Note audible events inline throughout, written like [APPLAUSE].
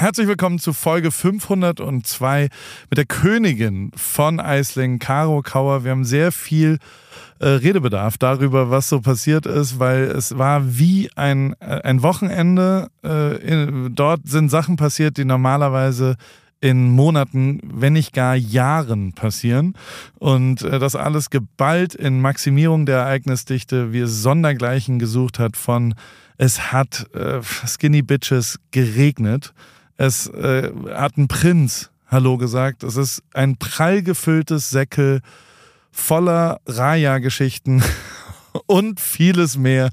Herzlich willkommen zu Folge 502 mit der Königin von Eisling, Caro Kauer. Wir haben sehr viel äh, Redebedarf darüber, was so passiert ist, weil es war wie ein, äh, ein Wochenende. Äh, in, dort sind Sachen passiert, die normalerweise in Monaten, wenn nicht gar Jahren passieren. Und äh, das alles geballt in Maximierung der Ereignisdichte, wie es Sondergleichen gesucht hat von es hat äh, Skinny Bitches geregnet. Es äh, hat ein Prinz Hallo gesagt. Es ist ein prall gefülltes Säckel voller Raya-Geschichten und vieles mehr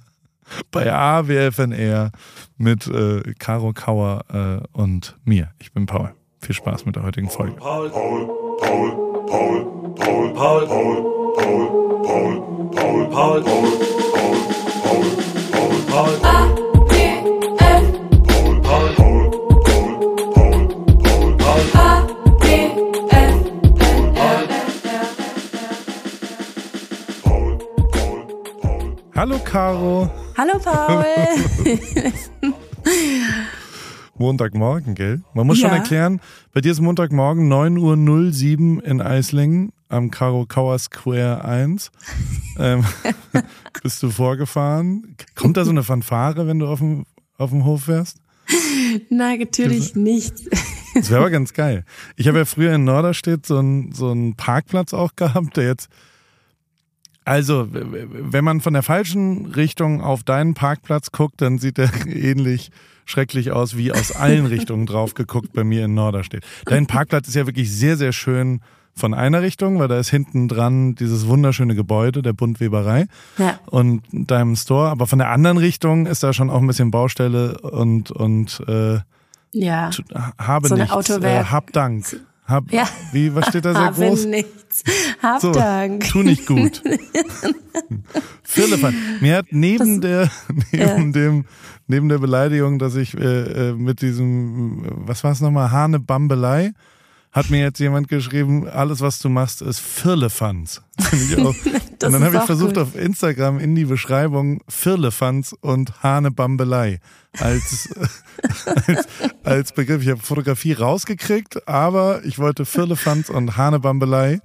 bei AWFNR mit äh, Caro Kauer äh, und mir. Ich bin Paul. Viel Spaß mit der heutigen Folge. Paul, Paul, Paul, Paul, Paul, Paul, Paul, Paul, Paul, Paul, Paul, Paul, Paul, Paul, Paul, Paul. Hallo Caro. Hallo Paul. [LAUGHS] Montagmorgen, gell? Man muss ja. schon erklären, bei dir ist Montagmorgen 9.07 Uhr in Eislingen am Caro Kauer Square 1. ähm, [LAUGHS] bist du vorgefahren? Kommt da so eine Fanfare, wenn du auf dem, auf dem Hof wärst? Nein, natürlich nicht. Das wäre aber ganz geil. Ich habe ja früher in Norderstedt so einen, so einen Parkplatz auch gehabt, der jetzt also, wenn man von der falschen Richtung auf deinen Parkplatz guckt, dann sieht er [LAUGHS] ähnlich schrecklich aus, wie aus allen Richtungen drauf geguckt bei mir in Norderstedt. Dein Parkplatz ist ja wirklich sehr, sehr schön von einer Richtung, weil da ist hinten dran dieses wunderschöne Gebäude der Bundweberei ja. und deinem Store. Aber von der anderen Richtung ist da schon auch ein bisschen Baustelle und und äh, ja. habe so nichts, äh, hab Dank. Hab, ja. Wie, was steht da sehr [LAUGHS] Habe groß? nichts. Hab so, Dank. Tu nicht gut. [LAUGHS] Philipp, mir hat neben das, der, neben ja. dem, neben der Beleidigung, dass ich äh, äh mit diesem, was war es nochmal, Hane Bambelei, hat mir jetzt jemand geschrieben, alles was du machst ist Firlefanz. [LAUGHS] [LAUGHS] und dann habe ich versucht gut. auf Instagram in die Beschreibung Firlefanz und Hane Bambelei als, [LAUGHS] als, als Begriff. Ich habe Fotografie rausgekriegt, aber ich wollte Firlefanz und Hane Bambelei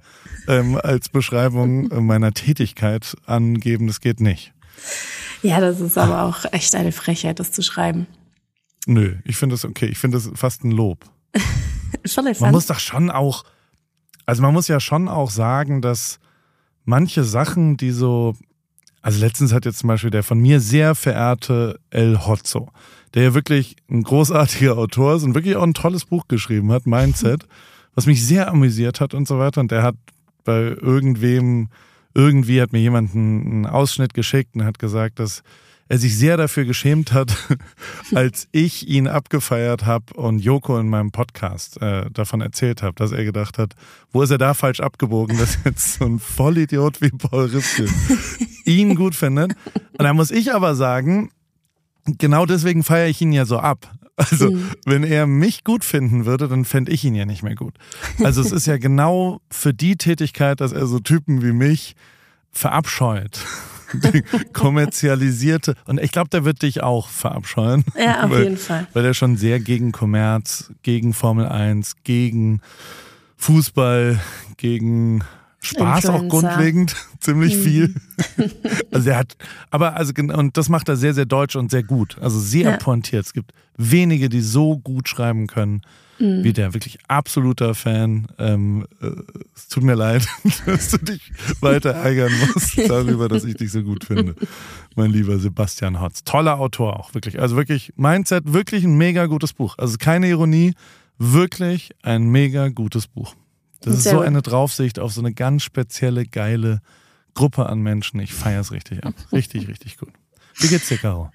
ähm, als Beschreibung meiner Tätigkeit angeben. Das geht nicht. Ja, das ist aber auch echt eine Frechheit, das zu schreiben. Nö, ich finde das okay. Ich finde das fast ein Lob. [LAUGHS] man muss doch schon auch, also man muss ja schon auch sagen, dass manche Sachen, die so, also letztens hat jetzt zum Beispiel der von mir sehr verehrte El Hotzo, der ja wirklich ein großartiger Autor ist und wirklich auch ein tolles Buch geschrieben hat, Mindset, [LAUGHS] was mich sehr amüsiert hat und so weiter. Und der hat bei irgendwem, irgendwie hat mir jemand einen Ausschnitt geschickt und hat gesagt, dass er sich sehr dafür geschämt hat, [LAUGHS] als ich ihn abgefeiert habe und Joko in meinem Podcast äh, davon erzählt habe, dass er gedacht hat, wo ist er da falsch abgebogen, dass [LAUGHS] jetzt so ein Vollidiot wie Paul Ripke [LAUGHS] ihn gut findet. Und da muss ich aber sagen, genau deswegen feiere ich ihn ja so ab. Also, mhm. wenn er mich gut finden würde, dann fände ich ihn ja nicht mehr gut. Also, es ist ja genau für die Tätigkeit, dass er so Typen wie mich verabscheut [LAUGHS] kommerzialisierte. Und ich glaube, der wird dich auch verabscheuen. Ja, auf weil, jeden Fall. Weil er schon sehr gegen Kommerz, gegen Formel 1, gegen Fußball, gegen Spaß Influencer. auch grundlegend, [LAUGHS] ziemlich mhm. viel. [LAUGHS] also er hat, aber also und das macht er sehr, sehr deutsch und sehr gut. Also sehr ja. pointiert. Es gibt wenige, die so gut schreiben können mhm. wie der wirklich absoluter Fan. Ähm, äh, es tut mir leid, [LAUGHS] dass du dich weiter ärgern musst [LAUGHS] darüber, dass ich dich so gut finde. Mein lieber Sebastian Hotz. Toller Autor auch, wirklich. Also wirklich, Mindset, wirklich ein mega gutes Buch. Also keine Ironie, wirklich ein mega gutes Buch. Das ist so eine Draufsicht auf so eine ganz spezielle, geile Gruppe an Menschen. Ich feiere es richtig ab. [LAUGHS] Richtig, richtig gut. Wie geht's dir, Caro?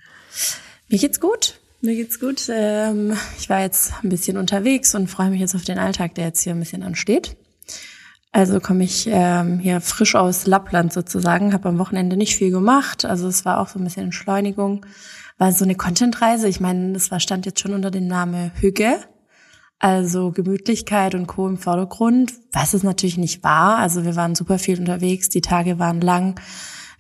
Mir geht's gut. Mir geht's gut. Ähm, ich war jetzt ein bisschen unterwegs und freue mich jetzt auf den Alltag, der jetzt hier ein bisschen ansteht. Also komme ich ähm, hier frisch aus Lappland sozusagen, habe am Wochenende nicht viel gemacht. Also es war auch so ein bisschen Entschleunigung. War so eine Contentreise. Ich meine, das war stand jetzt schon unter dem Namen Hüge. Also Gemütlichkeit und Co. im Vordergrund, was es natürlich nicht war. Also wir waren super viel unterwegs, die Tage waren lang.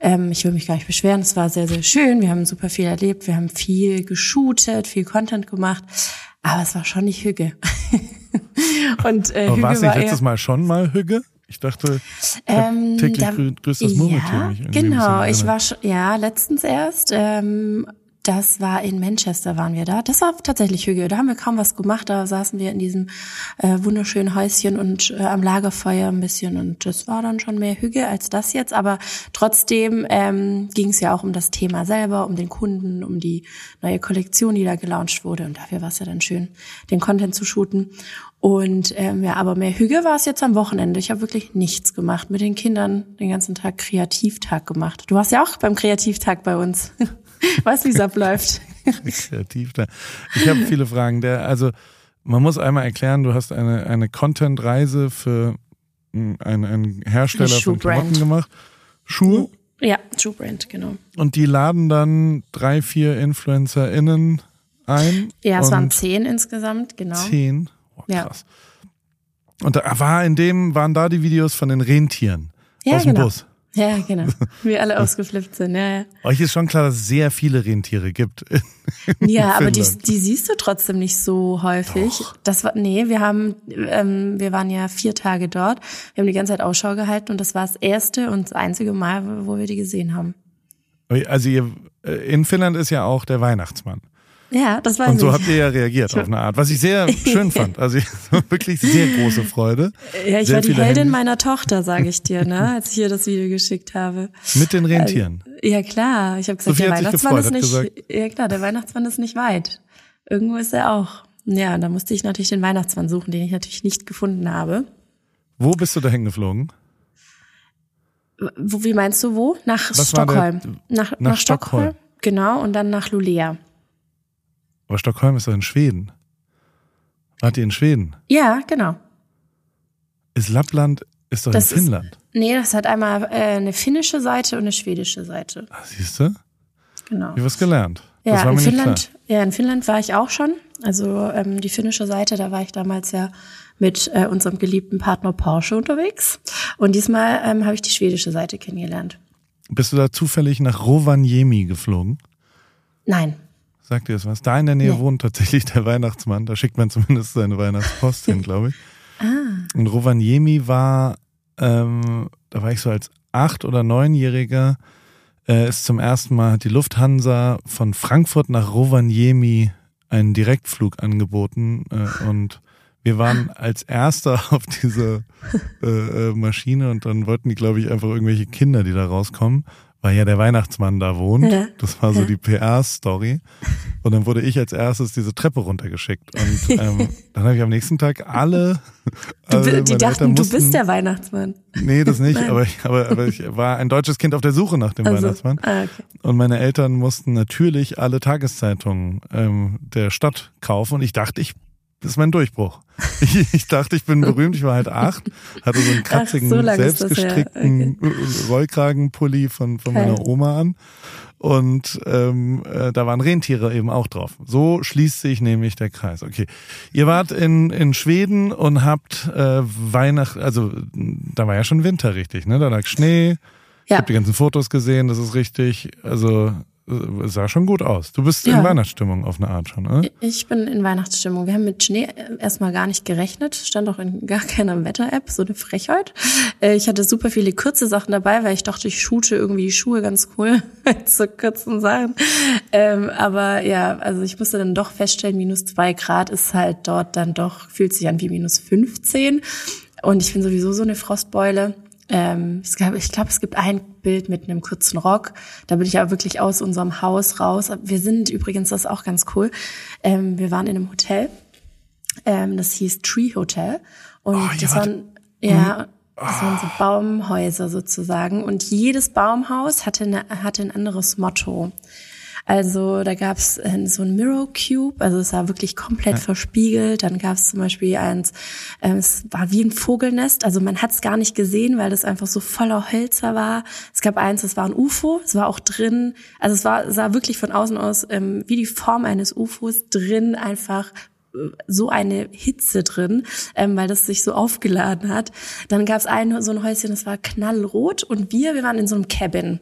Ähm, ich will mich gar nicht beschweren, es war sehr, sehr schön. Wir haben super viel erlebt, wir haben viel geshootet, viel Content gemacht. Aber es war schon nicht Hügge. [LAUGHS] und äh, Aber war es nicht letztes Mal schon mal Hügge? Ich dachte, ähm, täglich da, grüßt das Murmeltier ja, Genau, ich war schon, ja letztens erst. Ähm, das war in Manchester, waren wir da. Das war tatsächlich Hügel. Da haben wir kaum was gemacht. Da saßen wir in diesem äh, wunderschönen Häuschen und äh, am Lagerfeuer ein bisschen. Und das war dann schon mehr Hügel als das jetzt. Aber trotzdem ähm, ging es ja auch um das Thema selber, um den Kunden, um die neue Kollektion, die da gelauncht wurde. Und dafür war es ja dann schön, den Content zu shooten. Und ähm, ja, aber mehr Hüge war es jetzt am Wochenende. Ich habe wirklich nichts gemacht. Mit den Kindern den ganzen Tag Kreativtag gemacht. Du warst ja auch beim Kreativtag bei uns. [LAUGHS] Weißt wie es abläuft? [LAUGHS] Kreativ. Da. Ich habe viele Fragen. Der, also man muss einmal erklären, du hast eine, eine Content-Reise für einen, einen Hersteller von Klamotten gemacht. Schuhe? Ja, Schuhbrand, genau. Und die laden dann drei, vier InfluencerInnen ein? Ja, es waren zehn insgesamt, genau. Zehn? Oh, krass. Ja. Und da war in dem, waren da die Videos von den Rentieren ja, aus dem genau. Bus. Ja, genau. Wir alle ausgeflippt sind, ja, ja. Euch ist schon klar, dass es sehr viele Rentiere gibt. ja, aber die, die siehst du trotzdem nicht so häufig. Doch. Das war, nee, wir haben, ähm, wir waren ja vier Tage dort. Wir haben die ganze Zeit Ausschau gehalten und das war das erste und das einzige Mal, wo wir die gesehen haben. Also ihr, äh, in Finnland ist ja auch der Weihnachtsmann. Ja, das war Und so habt ihr ja reagiert auf eine Art, was ich sehr [LAUGHS] schön fand. Also [LAUGHS] wirklich sehr große Freude. Ja, ich sehr war die Heldin Handys. meiner Tochter, sage ich dir, ne, [LAUGHS] als ich hier das Video geschickt habe. Mit den Rentieren. Also, ja klar, ich habe gesagt, Sophie der Weihnachtsmann gefreut, ist nicht. Ja klar, der Weihnachtsmann ist nicht weit. Irgendwo ist er auch. Ja, da musste ich natürlich den Weihnachtsmann suchen, den ich natürlich nicht gefunden habe. Wo bist du da hingeflogen? Wo, wie meinst du wo? Nach was Stockholm. Der, nach, nach, nach Stockholm. Stockholm. Genau, und dann nach Lulea. Aber Stockholm ist doch in Schweden. Wart ihr in Schweden? Ja, genau. Ist Lappland, ist doch das in Finnland. Ist, nee, das hat einmal äh, eine finnische Seite und eine schwedische Seite. Ah, siehst du? Genau. Ich was gelernt. Ja, in Finnland, ja, in Finnland war ich auch schon. Also ähm, die finnische Seite, da war ich damals ja mit äh, unserem geliebten Partner Porsche unterwegs. Und diesmal ähm, habe ich die schwedische Seite kennengelernt. Bist du da zufällig nach Rovaniemi geflogen? Nein. Sagt ihr das was? Da in der Nähe nee. wohnt tatsächlich der Weihnachtsmann. Da schickt man zumindest seine Weihnachtspost hin, glaube ich. [LAUGHS] ah. Und Rovaniemi war, ähm, da war ich so als acht- oder neunjähriger, äh, ist zum ersten Mal, hat die Lufthansa von Frankfurt nach Rovaniemi einen Direktflug angeboten äh, und wir waren als erster [LAUGHS] auf dieser äh, äh, Maschine und dann wollten die, glaube ich, einfach irgendwelche Kinder, die da rauskommen weil ja der Weihnachtsmann da wohnt. Ja. Das war so ja. die PR-Story. Und dann wurde ich als erstes diese Treppe runtergeschickt. Und ähm, [LAUGHS] dann habe ich am nächsten Tag alle. alle die dachten, mussten, du bist der Weihnachtsmann. Nee, das nicht. aber, ich, aber, aber ich war ein deutsches Kind auf der Suche nach dem also, Weihnachtsmann. Ah, okay. Und meine Eltern mussten natürlich alle Tageszeitungen ähm, der Stadt kaufen. Und ich dachte, ich das ist mein Durchbruch. Ich, ich, dachte, ich bin berühmt. Ich war halt acht, hatte so einen kratzigen, so selbstgestrickten okay. Rollkragenpulli von, von meiner Oma an. Und ähm, äh, da waren Rentiere eben auch drauf. So schließt sich nämlich der Kreis. Okay, ihr wart in, in Schweden und habt äh, Weihnacht, also da war ja schon Winter richtig, ne? Da lag Schnee. Ja. Ich habe die ganzen Fotos gesehen, das ist richtig. Also sah schon gut aus. Du bist ja. in Weihnachtsstimmung auf eine Art schon, oder? Ich bin in Weihnachtsstimmung. Wir haben mit Schnee erstmal gar nicht gerechnet. Stand auch in gar keiner Wetter-App, so eine Frechheit. Äh, ich hatte super viele kurze Sachen dabei, weil ich dachte, ich shoote irgendwie die Schuhe ganz cool [LAUGHS] mit so kurzen Sachen. Ähm, aber ja, also ich musste dann doch feststellen, minus zwei Grad ist halt dort dann doch, fühlt sich an wie minus 15. Und ich bin sowieso so eine Frostbeule. Ähm, ich glaube, glaub, es gibt ein Bild mit einem kurzen Rock. Da bin ich aber wirklich aus unserem Haus raus. Wir sind übrigens, das ist auch ganz cool. Ähm, wir waren in einem Hotel. Ähm, das hieß Tree Hotel. Und oh, das waren, ja, das waren so Baumhäuser sozusagen. Und jedes Baumhaus hatte, eine, hatte ein anderes Motto. Also da gab es äh, so ein Mirror Cube, also es war wirklich komplett ja. verspiegelt. Dann gab es zum Beispiel eins, äh, es war wie ein Vogelnest, also man hat es gar nicht gesehen, weil das einfach so voller Hölzer war. Es gab eins, das war ein UFO, es war auch drin, also es war sah wirklich von außen aus ähm, wie die Form eines UFOs drin einfach äh, so eine Hitze drin, ähm, weil das sich so aufgeladen hat. Dann gab es ein so ein Häuschen, das war knallrot und wir, wir waren in so einem Cabin.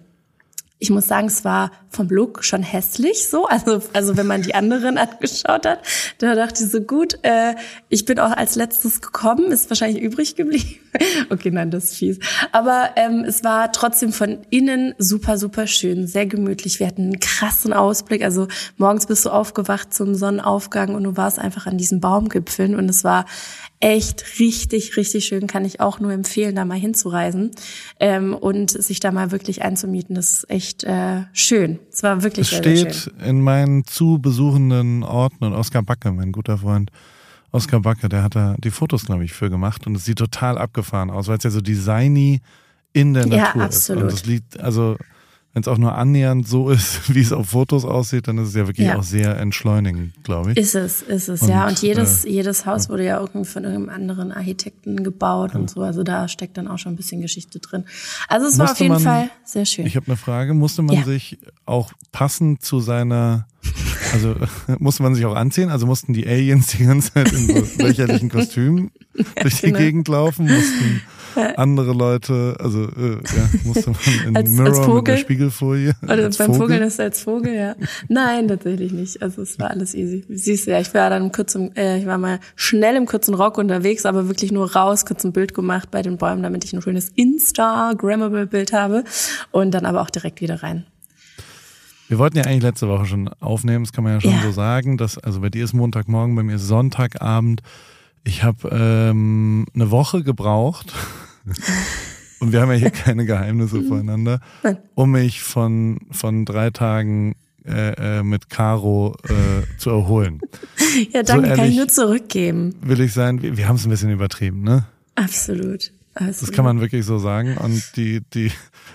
Ich muss sagen, es war vom Look schon hässlich so. Also, also wenn man die anderen [LAUGHS] angeschaut hat, da dachte ich so, gut, äh, ich bin auch als letztes gekommen, ist wahrscheinlich übrig geblieben. [LAUGHS] okay, nein, das ist fies. Aber ähm, es war trotzdem von innen super, super schön, sehr gemütlich. Wir hatten einen krassen Ausblick. Also morgens bist du aufgewacht zum Sonnenaufgang und du warst einfach an diesen Baumgipfeln und es war echt richtig, richtig schön. Kann ich auch nur empfehlen, da mal hinzureisen ähm, und sich da mal wirklich einzumieten. Das ist echt äh, schön. Es war wirklich es sehr, steht sehr schön. in meinen zu besuchenden Orten und Oskar Backe, mein guter Freund, Oskar Backe, der hat da die Fotos, glaube ich, für gemacht und es sieht total abgefahren aus, weil es ja so designy in der Natur ja, absolut. ist. Und es liegt, also wenn es auch nur annähernd so ist, [LAUGHS] wie es auf Fotos aussieht, dann ist es ja wirklich ja. auch sehr entschleunigend, glaube ich. Ist es, ist es, und, ja. Und jedes, äh, jedes Haus wurde ja irgendwie von irgendeinem anderen Architekten gebaut ja. und so. Also da steckt dann auch schon ein bisschen Geschichte drin. Also es musste war auf jeden man, Fall sehr schön. Ich habe eine Frage. Musste man ja. sich auch passend zu seiner also [LAUGHS] musste man sich auch anziehen? Also mussten die Aliens die ganze Zeit in [LAUGHS] so lächerlichen Kostümen durch die genau. Gegend laufen? Mussten [LAUGHS] andere Leute, also äh, ja, musste man in als, Mirror als mit der Spiegelfolie. Oder als beim Vogel? Vogeln ist als Vogel, ja. Nein, tatsächlich nicht. Also es war alles easy. Siehst du ja, ich war dann im kurzen, äh, ich war mal schnell im kurzen Rock unterwegs, aber wirklich nur raus, kurz ein Bild gemacht bei den Bäumen, damit ich ein schönes Instagrammable Bild habe und dann aber auch direkt wieder rein. Wir wollten ja eigentlich letzte Woche schon aufnehmen, das kann man ja schon ja. so sagen. Dass, also bei dir ist Montagmorgen, bei mir ist Sonntagabend. Ich habe ähm, eine Woche gebraucht. Und wir haben ja hier keine Geheimnisse voreinander, um mich von, von drei Tagen äh, äh, mit Caro äh, zu erholen. Ja, danke, so kann ich nur zurückgeben. Will ich sein, wir, wir haben es ein bisschen übertrieben, ne? Absolut. Absolut. Das kann man wirklich so sagen. Und die, die,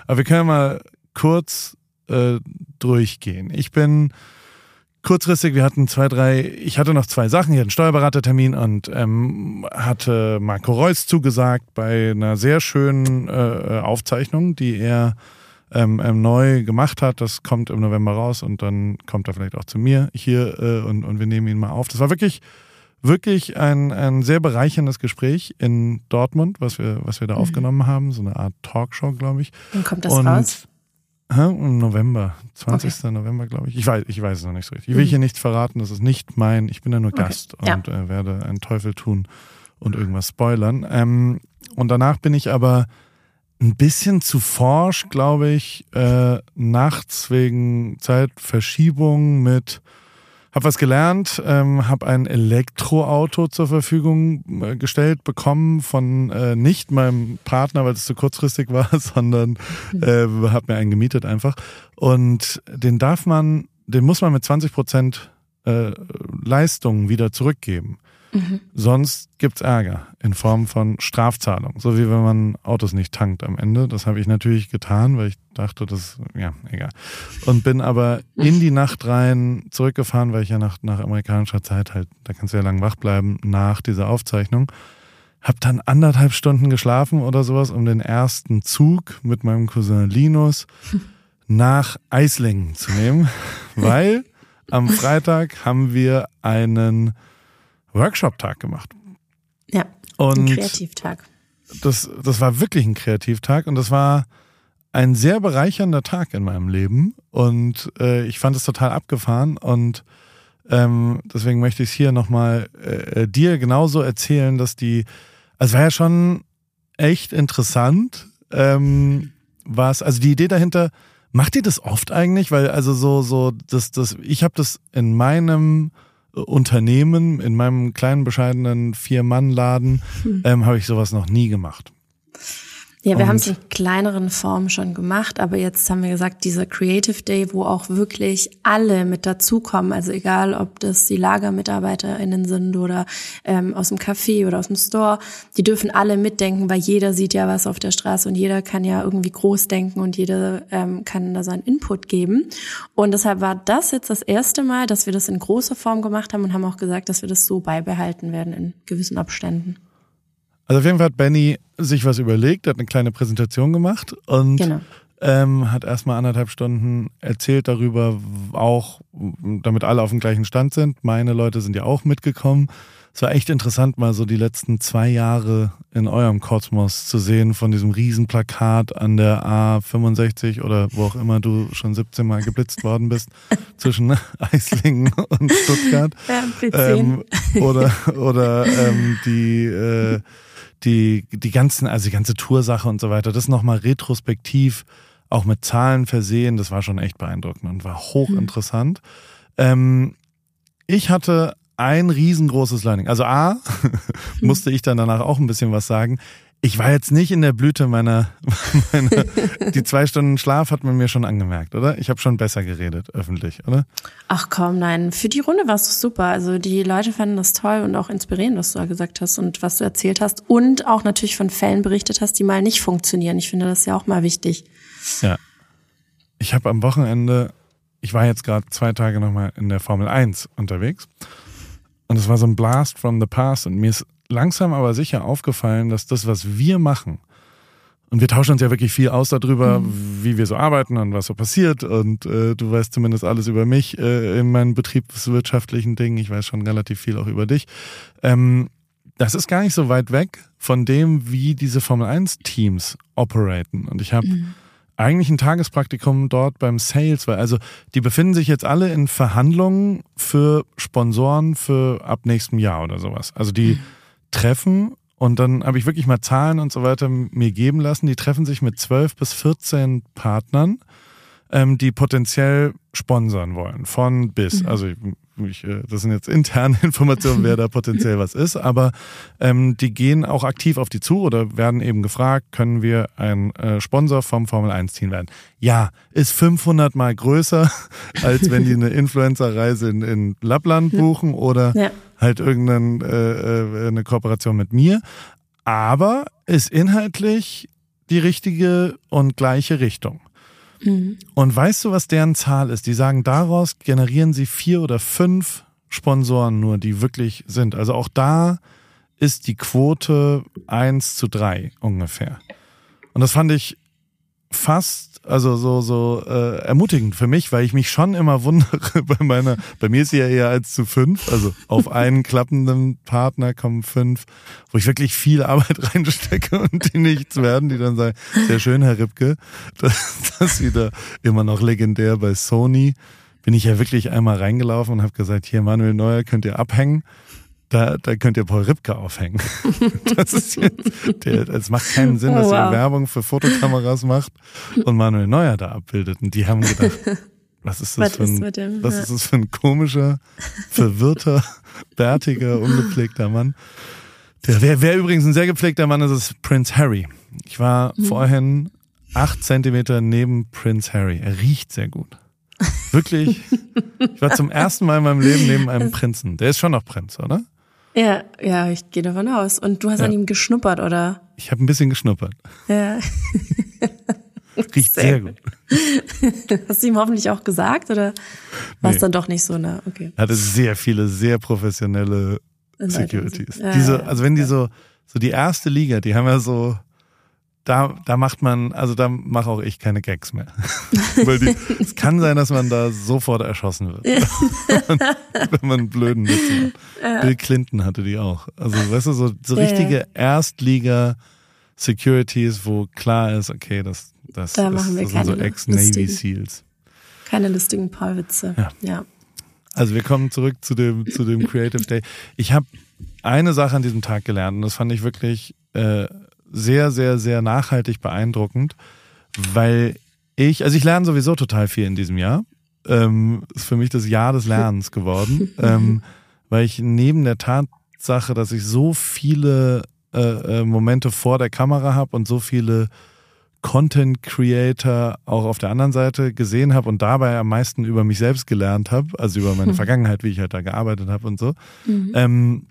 aber wir können mal kurz äh, durchgehen. Ich bin kurzfristig, wir hatten zwei, drei, ich hatte noch zwei Sachen, ich hatte einen Steuerberatertermin und ähm, hatte Marco Reus zugesagt bei einer sehr schönen äh, Aufzeichnung, die er ähm, ähm, neu gemacht hat. Das kommt im November raus und dann kommt er vielleicht auch zu mir hier äh, und, und wir nehmen ihn mal auf. Das war wirklich, wirklich ein, ein sehr bereicherndes Gespräch in Dortmund, was wir, was wir da mhm. aufgenommen haben. So eine Art Talkshow, glaube ich. Wann kommt das und raus? Im November, 20. Okay. November, glaube ich. Ich weiß, ich weiß es noch nicht so richtig. Ich will mhm. hier nichts verraten, das ist nicht mein, ich bin ja nur Gast okay. und ja. äh, werde einen Teufel tun und irgendwas spoilern. Ähm, und danach bin ich aber ein bisschen zu forsch, glaube ich, äh, nachts wegen Zeitverschiebung mit habe was gelernt, ähm, habe ein Elektroauto zur Verfügung äh, gestellt bekommen von äh, nicht meinem Partner, weil es zu kurzfristig [LAUGHS] war, sondern äh, habe mir einen gemietet einfach. Und den darf man, den muss man mit 20 Prozent äh, Leistung wieder zurückgeben. Sonst gibt's Ärger in Form von Strafzahlung. So wie wenn man Autos nicht tankt am Ende. Das habe ich natürlich getan, weil ich dachte, das, ja, egal. Und bin aber in die Nacht rein zurückgefahren, weil ich ja nach, nach amerikanischer Zeit halt, da kannst du ja lang wach bleiben, nach dieser Aufzeichnung. Hab dann anderthalb Stunden geschlafen oder sowas, um den ersten Zug mit meinem Cousin Linus nach Eislingen zu nehmen, weil am Freitag haben wir einen Workshop-Tag gemacht. Ja, und ein Kreativtag. Das, das war wirklich ein Kreativtag und das war ein sehr bereichernder Tag in meinem Leben und äh, ich fand es total abgefahren und ähm, deswegen möchte ich es hier nochmal äh, dir genauso erzählen, dass die, also war ja schon echt interessant, ähm, was, also die Idee dahinter, macht ihr das oft eigentlich? Weil also so, so, das, das, ich habe das in meinem Unternehmen, in meinem kleinen, bescheidenen Vier-Mann-Laden, hm. ähm, habe ich sowas noch nie gemacht. Ja, wir haben es in kleineren Formen schon gemacht, aber jetzt haben wir gesagt, dieser Creative Day, wo auch wirklich alle mit dazukommen, also egal, ob das die LagermitarbeiterInnen sind oder ähm, aus dem Café oder aus dem Store, die dürfen alle mitdenken, weil jeder sieht ja was auf der Straße und jeder kann ja irgendwie groß denken und jeder ähm, kann da seinen Input geben. Und deshalb war das jetzt das erste Mal, dass wir das in großer Form gemacht haben und haben auch gesagt, dass wir das so beibehalten werden in gewissen Abständen. Also auf jeden Fall hat Benny sich was überlegt, hat eine kleine Präsentation gemacht und genau. ähm, hat erstmal anderthalb Stunden erzählt darüber, auch damit alle auf dem gleichen Stand sind. Meine Leute sind ja auch mitgekommen es war echt interessant, mal so die letzten zwei Jahre in eurem Kosmos zu sehen, von diesem Riesenplakat an der A65 oder wo auch immer du schon 17 Mal geblitzt worden bist, [LAUGHS] zwischen [LAUGHS] Eislingen und Stuttgart. Ja, ähm, oder oder ähm, die, äh, die, die ganzen, also die ganze Toursache und so weiter, das nochmal retrospektiv auch mit Zahlen versehen, das war schon echt beeindruckend und war hochinteressant. Mhm. Ähm, ich hatte ein riesengroßes Learning. Also A, [LAUGHS] musste ich dann danach auch ein bisschen was sagen. Ich war jetzt nicht in der Blüte meiner, [LAUGHS] meiner die zwei Stunden Schlaf hat man mir schon angemerkt, oder? Ich habe schon besser geredet, öffentlich, oder? Ach komm, nein. Für die Runde warst du super. Also die Leute fanden das toll und auch inspirierend, was du da gesagt hast und was du erzählt hast. Und auch natürlich von Fällen berichtet hast, die mal nicht funktionieren. Ich finde das ja auch mal wichtig. Ja. Ich habe am Wochenende, ich war jetzt gerade zwei Tage nochmal in der Formel 1 unterwegs und es war so ein Blast from the past. Und mir ist langsam aber sicher aufgefallen, dass das, was wir machen, und wir tauschen uns ja wirklich viel aus darüber, mhm. wie wir so arbeiten und was so passiert. Und äh, du weißt zumindest alles über mich äh, in meinen betriebswirtschaftlichen Dingen. Ich weiß schon relativ viel auch über dich. Ähm, das ist gar nicht so weit weg von dem, wie diese Formel 1 Teams operaten. Und ich habe mhm eigentlich ein Tagespraktikum dort beim Sales, weil also die befinden sich jetzt alle in Verhandlungen für Sponsoren für ab nächstem Jahr oder sowas. Also die mhm. Treffen und dann habe ich wirklich mal Zahlen und so weiter mir geben lassen. Die treffen sich mit zwölf bis 14 Partnern, ähm, die potenziell sponsern wollen, von bis. Mhm. Also ich, äh, das sind jetzt interne [LAUGHS] Informationen, wer da potenziell was ist, aber ähm, die gehen auch aktiv auf die zu oder werden eben gefragt, können wir ein äh, Sponsor vom Formel 1 Team werden? Ja, ist 500 mal größer, [LAUGHS] als wenn die eine [LAUGHS] Influencer-Reise in, in Lappland buchen oder ja. halt irgendeine äh, äh, eine Kooperation mit mir, aber ist inhaltlich die richtige und gleiche Richtung. Mhm. Und weißt du, was deren Zahl ist? Die sagen, daraus generieren sie vier oder fünf Sponsoren nur, die wirklich sind. Also auch da ist die Quote eins zu drei ungefähr. Und das fand ich fast, also so, so äh, ermutigend für mich, weil ich mich schon immer wundere [LAUGHS] bei meiner, bei mir ist sie ja eher als zu fünf, also auf einen klappenden Partner kommen fünf, wo ich wirklich viel Arbeit [LAUGHS] reinstecke und die nichts werden, die dann sagen, sehr schön, Herr Ripke, [LAUGHS] dass, dass Sie da immer noch legendär bei Sony, bin ich ja wirklich einmal reingelaufen und habe gesagt, hier Manuel Neuer könnt ihr abhängen da, da könnt ihr Paul Ripke aufhängen. [LAUGHS] Das ist jetzt, der, es macht keinen Sinn, dass oh, wow. ihr Werbung für Fotokameras macht und Manuel Neuer da abbildet. Und die haben gedacht, [LAUGHS] was ist das, was für, ein, ist, dem, was ja. ist das für ein komischer, verwirrter, [LAUGHS] bärtiger, ungepflegter Mann? Der, wer, wer übrigens ein sehr gepflegter Mann ist, ist Prince Harry. Ich war mhm. vorhin acht Zentimeter neben Prince Harry. Er riecht sehr gut. Wirklich. Ich war zum ersten Mal in meinem Leben neben einem Prinzen. Der ist schon noch Prinz, oder? Ja, ja, ich gehe davon aus. Und du hast ja. an ihm geschnuppert, oder? Ich habe ein bisschen geschnuppert. Ja. [LAUGHS] Riecht sehr, sehr gut. [LAUGHS] Hast du ihm hoffentlich auch gesagt oder war es nee. dann doch nicht so? Na, okay. Er hatte sehr viele, sehr professionelle Securities. Ja, Diese, also wenn die so, so die erste Liga, die haben ja so da, da macht man, also da mache auch ich keine Gags mehr. [LAUGHS] Weil die, es kann sein, dass man da sofort erschossen wird. [LAUGHS] wenn man einen blöden Witz macht. Bill Clinton hatte die auch. Also, weißt du, so, so richtige. Erstliga-Securities, wo klar ist, okay, das, das, da das, das sind so Ex-Navy Seals. Keine lustigen Paulwitze. Ja. ja. Also wir kommen zurück zu dem, zu dem Creative Day. Ich habe eine Sache an diesem Tag gelernt und das fand ich wirklich äh, sehr, sehr, sehr nachhaltig beeindruckend, weil ich, also ich lerne sowieso total viel in diesem Jahr. Ähm, ist für mich das Jahr des Lernens [LAUGHS] geworden, ähm, weil ich neben der Tatsache, dass ich so viele äh, äh, Momente vor der Kamera habe und so viele Content Creator auch auf der anderen Seite gesehen habe und dabei am meisten über mich selbst gelernt habe, also über meine [LAUGHS] Vergangenheit, wie ich halt da gearbeitet habe und so. Mhm. Ähm,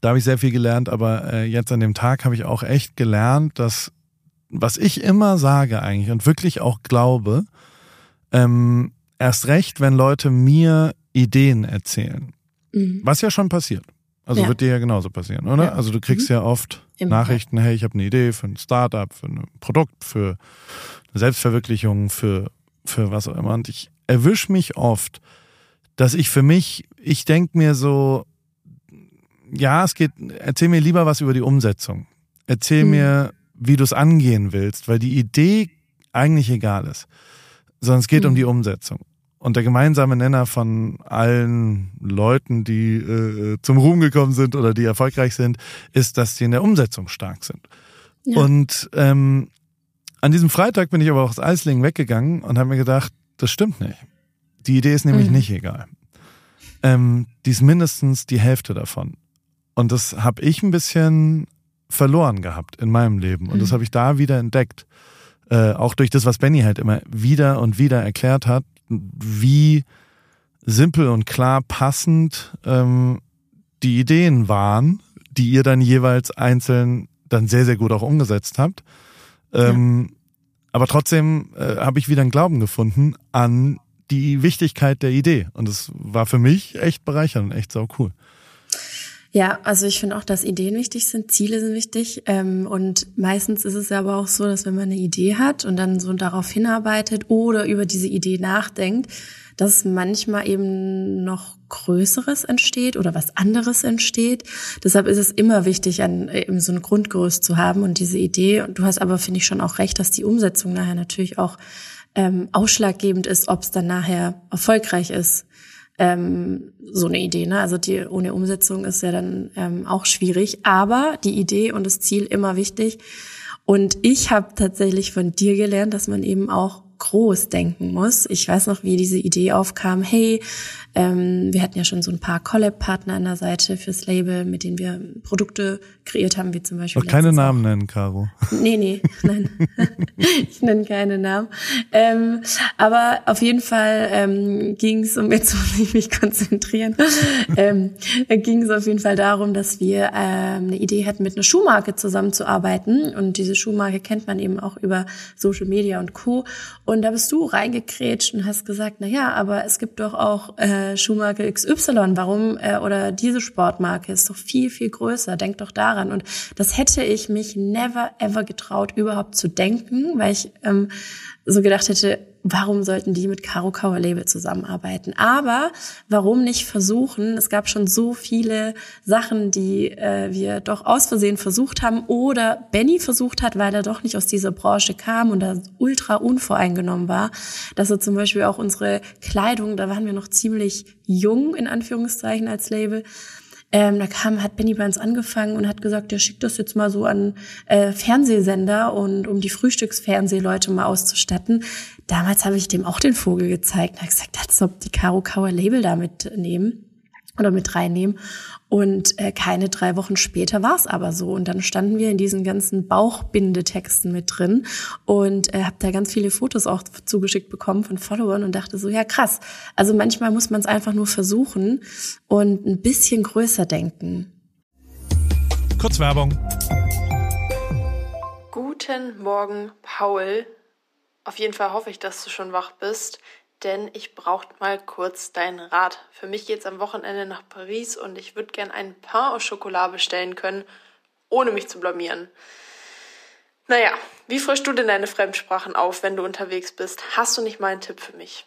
da habe ich sehr viel gelernt, aber äh, jetzt an dem Tag habe ich auch echt gelernt, dass was ich immer sage eigentlich und wirklich auch glaube, ähm, erst recht, wenn Leute mir Ideen erzählen, mhm. was ja schon passiert. Also ja. wird dir ja genauso passieren, oder? Ja. Also du kriegst mhm. ja oft Immer. Nachrichten, hey, ich habe eine Idee für ein Startup, für ein Produkt, für eine Selbstverwirklichung, für, für was auch immer. Und ich erwische mich oft, dass ich für mich, ich denke mir so, ja, es geht, erzähl mir lieber was über die Umsetzung. Erzähl mhm. mir, wie du es angehen willst, weil die Idee eigentlich egal ist, sondern es geht mhm. um die Umsetzung. Und der gemeinsame Nenner von allen Leuten, die äh, zum Ruhm gekommen sind oder die erfolgreich sind, ist, dass sie in der Umsetzung stark sind. Ja. Und ähm, an diesem Freitag bin ich aber auch aus Eislingen weggegangen und habe mir gedacht, das stimmt nicht. Die Idee ist nämlich mhm. nicht egal. Ähm, die ist mindestens die Hälfte davon. Und das habe ich ein bisschen verloren gehabt in meinem Leben. Und mhm. das habe ich da wieder entdeckt. Äh, auch durch das, was Benny halt immer wieder und wieder erklärt hat, wie simpel und klar passend ähm, die Ideen waren, die ihr dann jeweils einzeln dann sehr, sehr gut auch umgesetzt habt. Ähm, ja. Aber trotzdem äh, habe ich wieder einen Glauben gefunden an die Wichtigkeit der Idee. Und es war für mich echt bereichernd, echt sau cool. Ja, also ich finde auch, dass Ideen wichtig sind, Ziele sind wichtig. Ähm, und meistens ist es aber auch so, dass wenn man eine Idee hat und dann so darauf hinarbeitet oder über diese Idee nachdenkt, dass manchmal eben noch Größeres entsteht oder was anderes entsteht. Deshalb ist es immer wichtig, ein, eben so ein Grundgerüst zu haben und diese Idee. Und du hast aber, finde ich, schon auch recht, dass die Umsetzung nachher natürlich auch ähm, ausschlaggebend ist, ob es dann nachher erfolgreich ist ähm, so eine Idee. Ne? Also die ohne Umsetzung ist ja dann ähm, auch schwierig. Aber die Idee und das Ziel immer wichtig. Und ich habe tatsächlich von dir gelernt, dass man eben auch groß denken muss. Ich weiß noch, wie diese Idee aufkam. Hey, ähm, wir hatten ja schon so ein paar Collab-Partner an der Seite fürs Label, mit denen wir Produkte kreiert haben, wie zum Beispiel. Auch keine Namen nennen, Caro. Nee, nee, [LAUGHS] nein. ich nenne keine Namen. Ähm, aber auf jeden Fall ähm, ging es, um jetzt [LAUGHS] muss ich mich konzentrieren, ähm, ging es auf jeden Fall darum, dass wir ähm, eine Idee hatten, mit einer Schuhmarke zusammenzuarbeiten. Und diese Schuhmarke kennt man eben auch über Social Media und Co. Und da bist du reingekrätscht und hast gesagt, na ja, aber es gibt doch auch äh, Schuhmarke XY, warum äh, oder diese Sportmarke ist doch viel viel größer. Denk doch daran. Und das hätte ich mich never ever getraut, überhaupt zu denken, weil ich ähm, so gedacht hätte, warum sollten die mit Caro Kauer Label zusammenarbeiten? Aber warum nicht versuchen? Es gab schon so viele Sachen, die äh, wir doch aus Versehen versucht haben oder Benny versucht hat, weil er doch nicht aus dieser Branche kam und da ultra unvoreingenommen war, dass er zum Beispiel auch unsere Kleidung, da waren wir noch ziemlich jung in Anführungszeichen als Label, ähm, da kam, hat Benny bei uns angefangen und hat gesagt, der schickt das jetzt mal so an äh, Fernsehsender und um die Frühstücksfernsehleute mal auszustatten. Damals habe ich dem auch den Vogel gezeigt und habe gesagt, als ob die Caro Kauer Label da mitnehmen oder mit reinnehmen. Und äh, keine drei Wochen später war es aber so. Und dann standen wir in diesen ganzen Bauchbindetexten mit drin und äh, habe da ganz viele Fotos auch zugeschickt bekommen von Followern und dachte so, ja krass. Also manchmal muss man es einfach nur versuchen und ein bisschen größer denken. Kurzwerbung. Guten Morgen, Paul. Auf jeden Fall hoffe ich, dass du schon wach bist denn ich brauche mal kurz deinen Rat. Für mich geht's am Wochenende nach Paris und ich würde gern einen Pain au Chocolat bestellen können, ohne mich zu blamieren. Naja, wie frischst du denn deine Fremdsprachen auf, wenn du unterwegs bist? Hast du nicht mal einen Tipp für mich?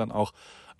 dann auch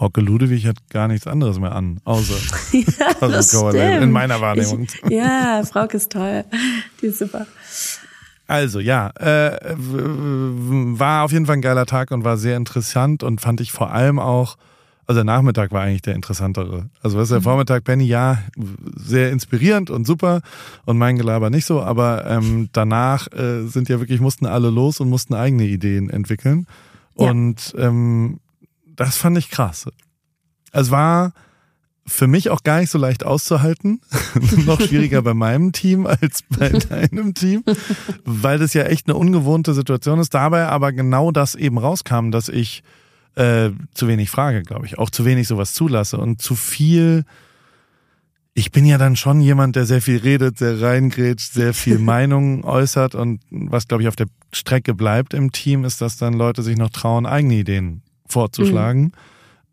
Frauke Ludewig hat gar nichts anderes mehr an, außer [LAUGHS] ja, also in meiner Wahrnehmung. Ich, ja, Frauke ist toll. Die ist super. Also ja, äh, war auf jeden Fall ein geiler Tag und war sehr interessant und fand ich vor allem auch, also der Nachmittag war eigentlich der interessantere. Also was der mhm. Vormittag, Benny, ja, sehr inspirierend und super und mein Gelaber nicht so, aber ähm, danach äh, sind ja wirklich, mussten alle los und mussten eigene Ideen entwickeln. Ja. Und ähm, das fand ich krass. Es war für mich auch gar nicht so leicht auszuhalten. [LAUGHS] Noch schwieriger bei meinem Team als bei [LAUGHS] deinem Team, weil das ja echt eine ungewohnte Situation ist. Dabei aber genau das eben rauskam, dass ich äh, zu wenig frage, glaube ich. Auch zu wenig sowas zulasse und zu viel. Ich bin ja dann schon jemand, der sehr viel redet, sehr reingrätscht, sehr viel [LAUGHS] Meinung äußert und was, glaube ich, auf der Strecke bleibt im Team, ist, dass dann Leute sich noch trauen, eigene Ideen vorzuschlagen, mhm.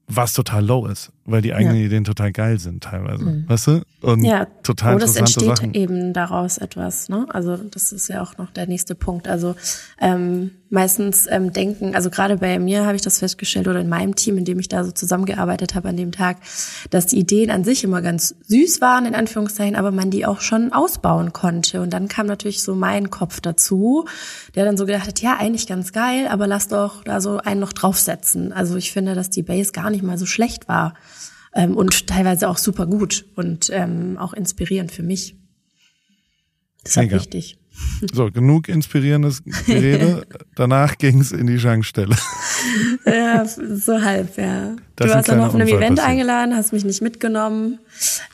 was total low ist weil die eigenen ja. Ideen total geil sind teilweise. Mhm. Weißt du? Und ja, total oder es entsteht Sachen. eben daraus etwas, ne? Also das ist ja auch noch der nächste Punkt. Also ähm, meistens ähm, denken, also gerade bei mir habe ich das festgestellt oder in meinem Team, in dem ich da so zusammengearbeitet habe an dem Tag, dass die Ideen an sich immer ganz süß waren, in Anführungszeichen, aber man die auch schon ausbauen konnte. Und dann kam natürlich so mein Kopf dazu, der dann so gedacht hat, ja, eigentlich ganz geil, aber lass doch da so einen noch draufsetzen. Also ich finde, dass die Base gar nicht mal so schlecht war ähm, und teilweise auch super gut und ähm, auch inspirierend für mich. Das ist wichtig. So, genug inspirierendes Gerede. Danach ging es in die Schankstelle. ja, so halb, ja. Das du warst dann auf einem Event passiert. eingeladen, hast mich nicht mitgenommen.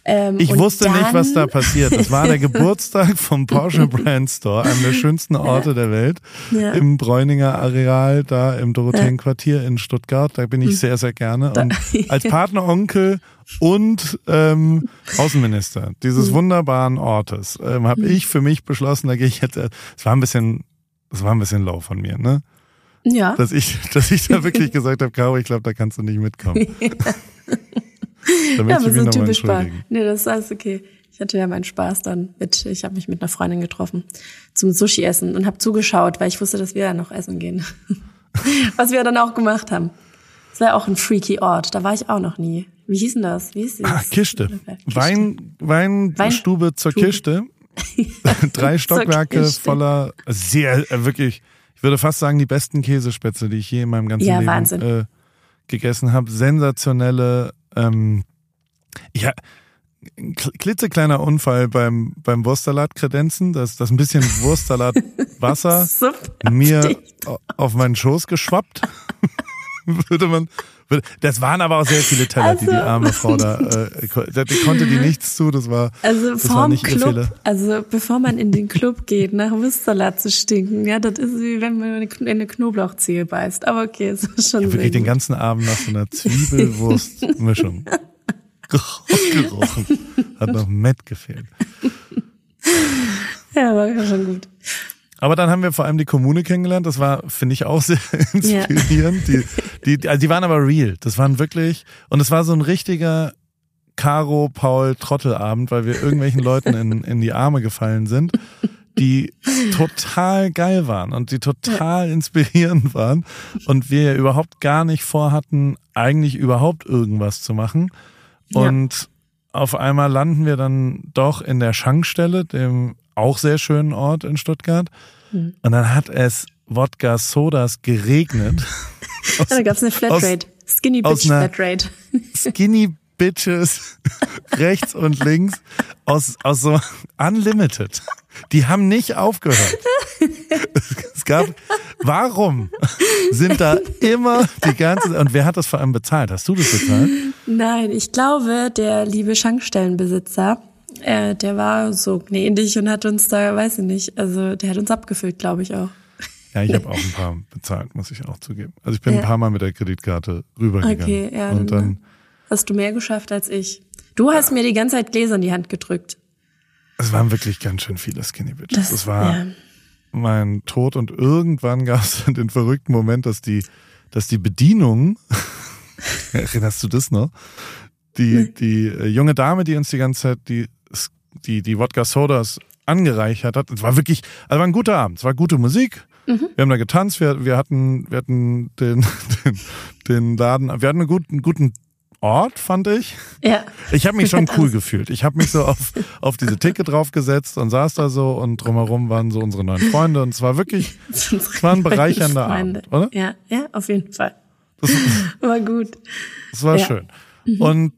Ähm, ich wusste nicht, was da passiert. Das war der [LAUGHS] Geburtstag vom Porsche [LAUGHS] Brand Store, einem der schönsten Orte ja. der Welt, ja. im Bräuninger Areal, da im Dorotheenquartier in Stuttgart. Da bin ich hm. sehr, sehr gerne. Und [LAUGHS] als Partneronkel und ähm, [LAUGHS] Außenminister dieses hm. wunderbaren Ortes ähm, habe hm. ich für mich beschlossen, da gehe ich jetzt, es war ein bisschen, es war ein bisschen low von mir, ne? Ja. Dass ich, dass ich da wirklich [LAUGHS] gesagt habe, Caro, ich glaube, da kannst du nicht mitkommen. [LAUGHS] da ja, aber so typisch war. Nee, das ist alles okay. Ich hatte ja meinen Spaß dann mit, ich habe mich mit einer Freundin getroffen zum Sushi essen und habe zugeschaut, weil ich wusste, dass wir ja noch essen gehen. Was wir dann auch gemacht haben. Das war ja auch ein freaky Ort, da war ich auch noch nie. Wie hieß denn das? Wie hieß das? Ah, Kiste. Wein, Weinstube Wein zur Kiste. [LAUGHS] Drei Stockwerke Kiste. voller, sehr, äh, wirklich, ich würde fast sagen, die besten Käsespätzle, die ich je in meinem ganzen ja, Leben äh, gegessen habe. Sensationelle ähm, Ja, klitzekleiner Unfall beim, beim Wurstsalat kredenzen, dass das ein bisschen [LAUGHS] Wurstsalat Wasser mir auf meinen Schoß geschwappt. [LAUGHS] würde man, das waren aber auch sehr viele Teller, also, die die also, arme Frau da, äh, die konnte die nichts zu, das war, also das war nicht Club, ihr Fehler. Also bevor man in den Club geht, nach Wurstsalat zu stinken, ja, das ist wie wenn man in eine Knoblauchzehe beißt. Aber okay, es ist schon ja, wirklich den ganzen Abend nach so einer Zwiebelwurstmischung [LAUGHS] gerochen. Hat noch Matt gefehlt. Ja, war schon gut. Aber dann haben wir vor allem die Kommune kennengelernt. Das war, finde ich, auch sehr [LAUGHS] inspirierend. Ja. Die, die, also die waren aber real. Das waren wirklich, und es war so ein richtiger Caro Paul Trottelabend, weil wir irgendwelchen [LAUGHS] Leuten in, in die Arme gefallen sind, die total geil waren und die total inspirierend waren und wir ja überhaupt gar nicht vorhatten, eigentlich überhaupt irgendwas zu machen. Und ja. auf einmal landen wir dann doch in der Schankstelle, dem auch sehr schönen Ort in Stuttgart. Mhm. Und dann hat es Wodka Sodas geregnet. [LAUGHS] aus, da gab's eine Flatrate. Skinny Bitch Flatrate. [LAUGHS] Skinny Bitches [LAUGHS] rechts und links aus, aus so Unlimited. Die haben nicht aufgehört. Es gab, warum sind da immer die ganze, und wer hat das vor allem bezahlt? Hast du das bezahlt? Nein, ich glaube, der liebe Schankstellenbesitzer, äh, der war so gnädig und hat uns da, weiß ich nicht, also der hat uns abgefüllt, glaube ich auch. Ja, ich habe [LAUGHS] auch ein paar bezahlt, muss ich auch zugeben. Also ich bin ja. ein paar Mal mit der Kreditkarte rübergegangen. Okay, ja. Und dann hast du mehr geschafft als ich. Du hast ja. mir die ganze Zeit Gläser in die Hand gedrückt. Es waren wirklich ganz schön viele Skinny Bitches. Das, das war ja. mein Tod und irgendwann gab es [LAUGHS] den verrückten Moment, dass die, dass die Bedienung, [LAUGHS] erinnerst du das noch? Die, die äh, junge Dame, die uns die ganze Zeit die die, die Wodka Sodas angereichert hat. Es war wirklich, also war ein guter Abend. Es war gute Musik. Mhm. Wir haben da getanzt, wir, wir hatten, wir hatten den, [LAUGHS] den, den Laden, wir hatten einen guten, guten Ort, fand ich. Ja. Ich habe mich schon cool [LAUGHS] gefühlt. Ich habe mich so auf, auf diese Ticket draufgesetzt und saß da so und drumherum waren so unsere neuen Freunde und es war wirklich, [LAUGHS] es war ein bereichernder Abend, oder? Ja, ja, auf jeden Fall. Das, war gut. Es war ja. schön. Mhm. Und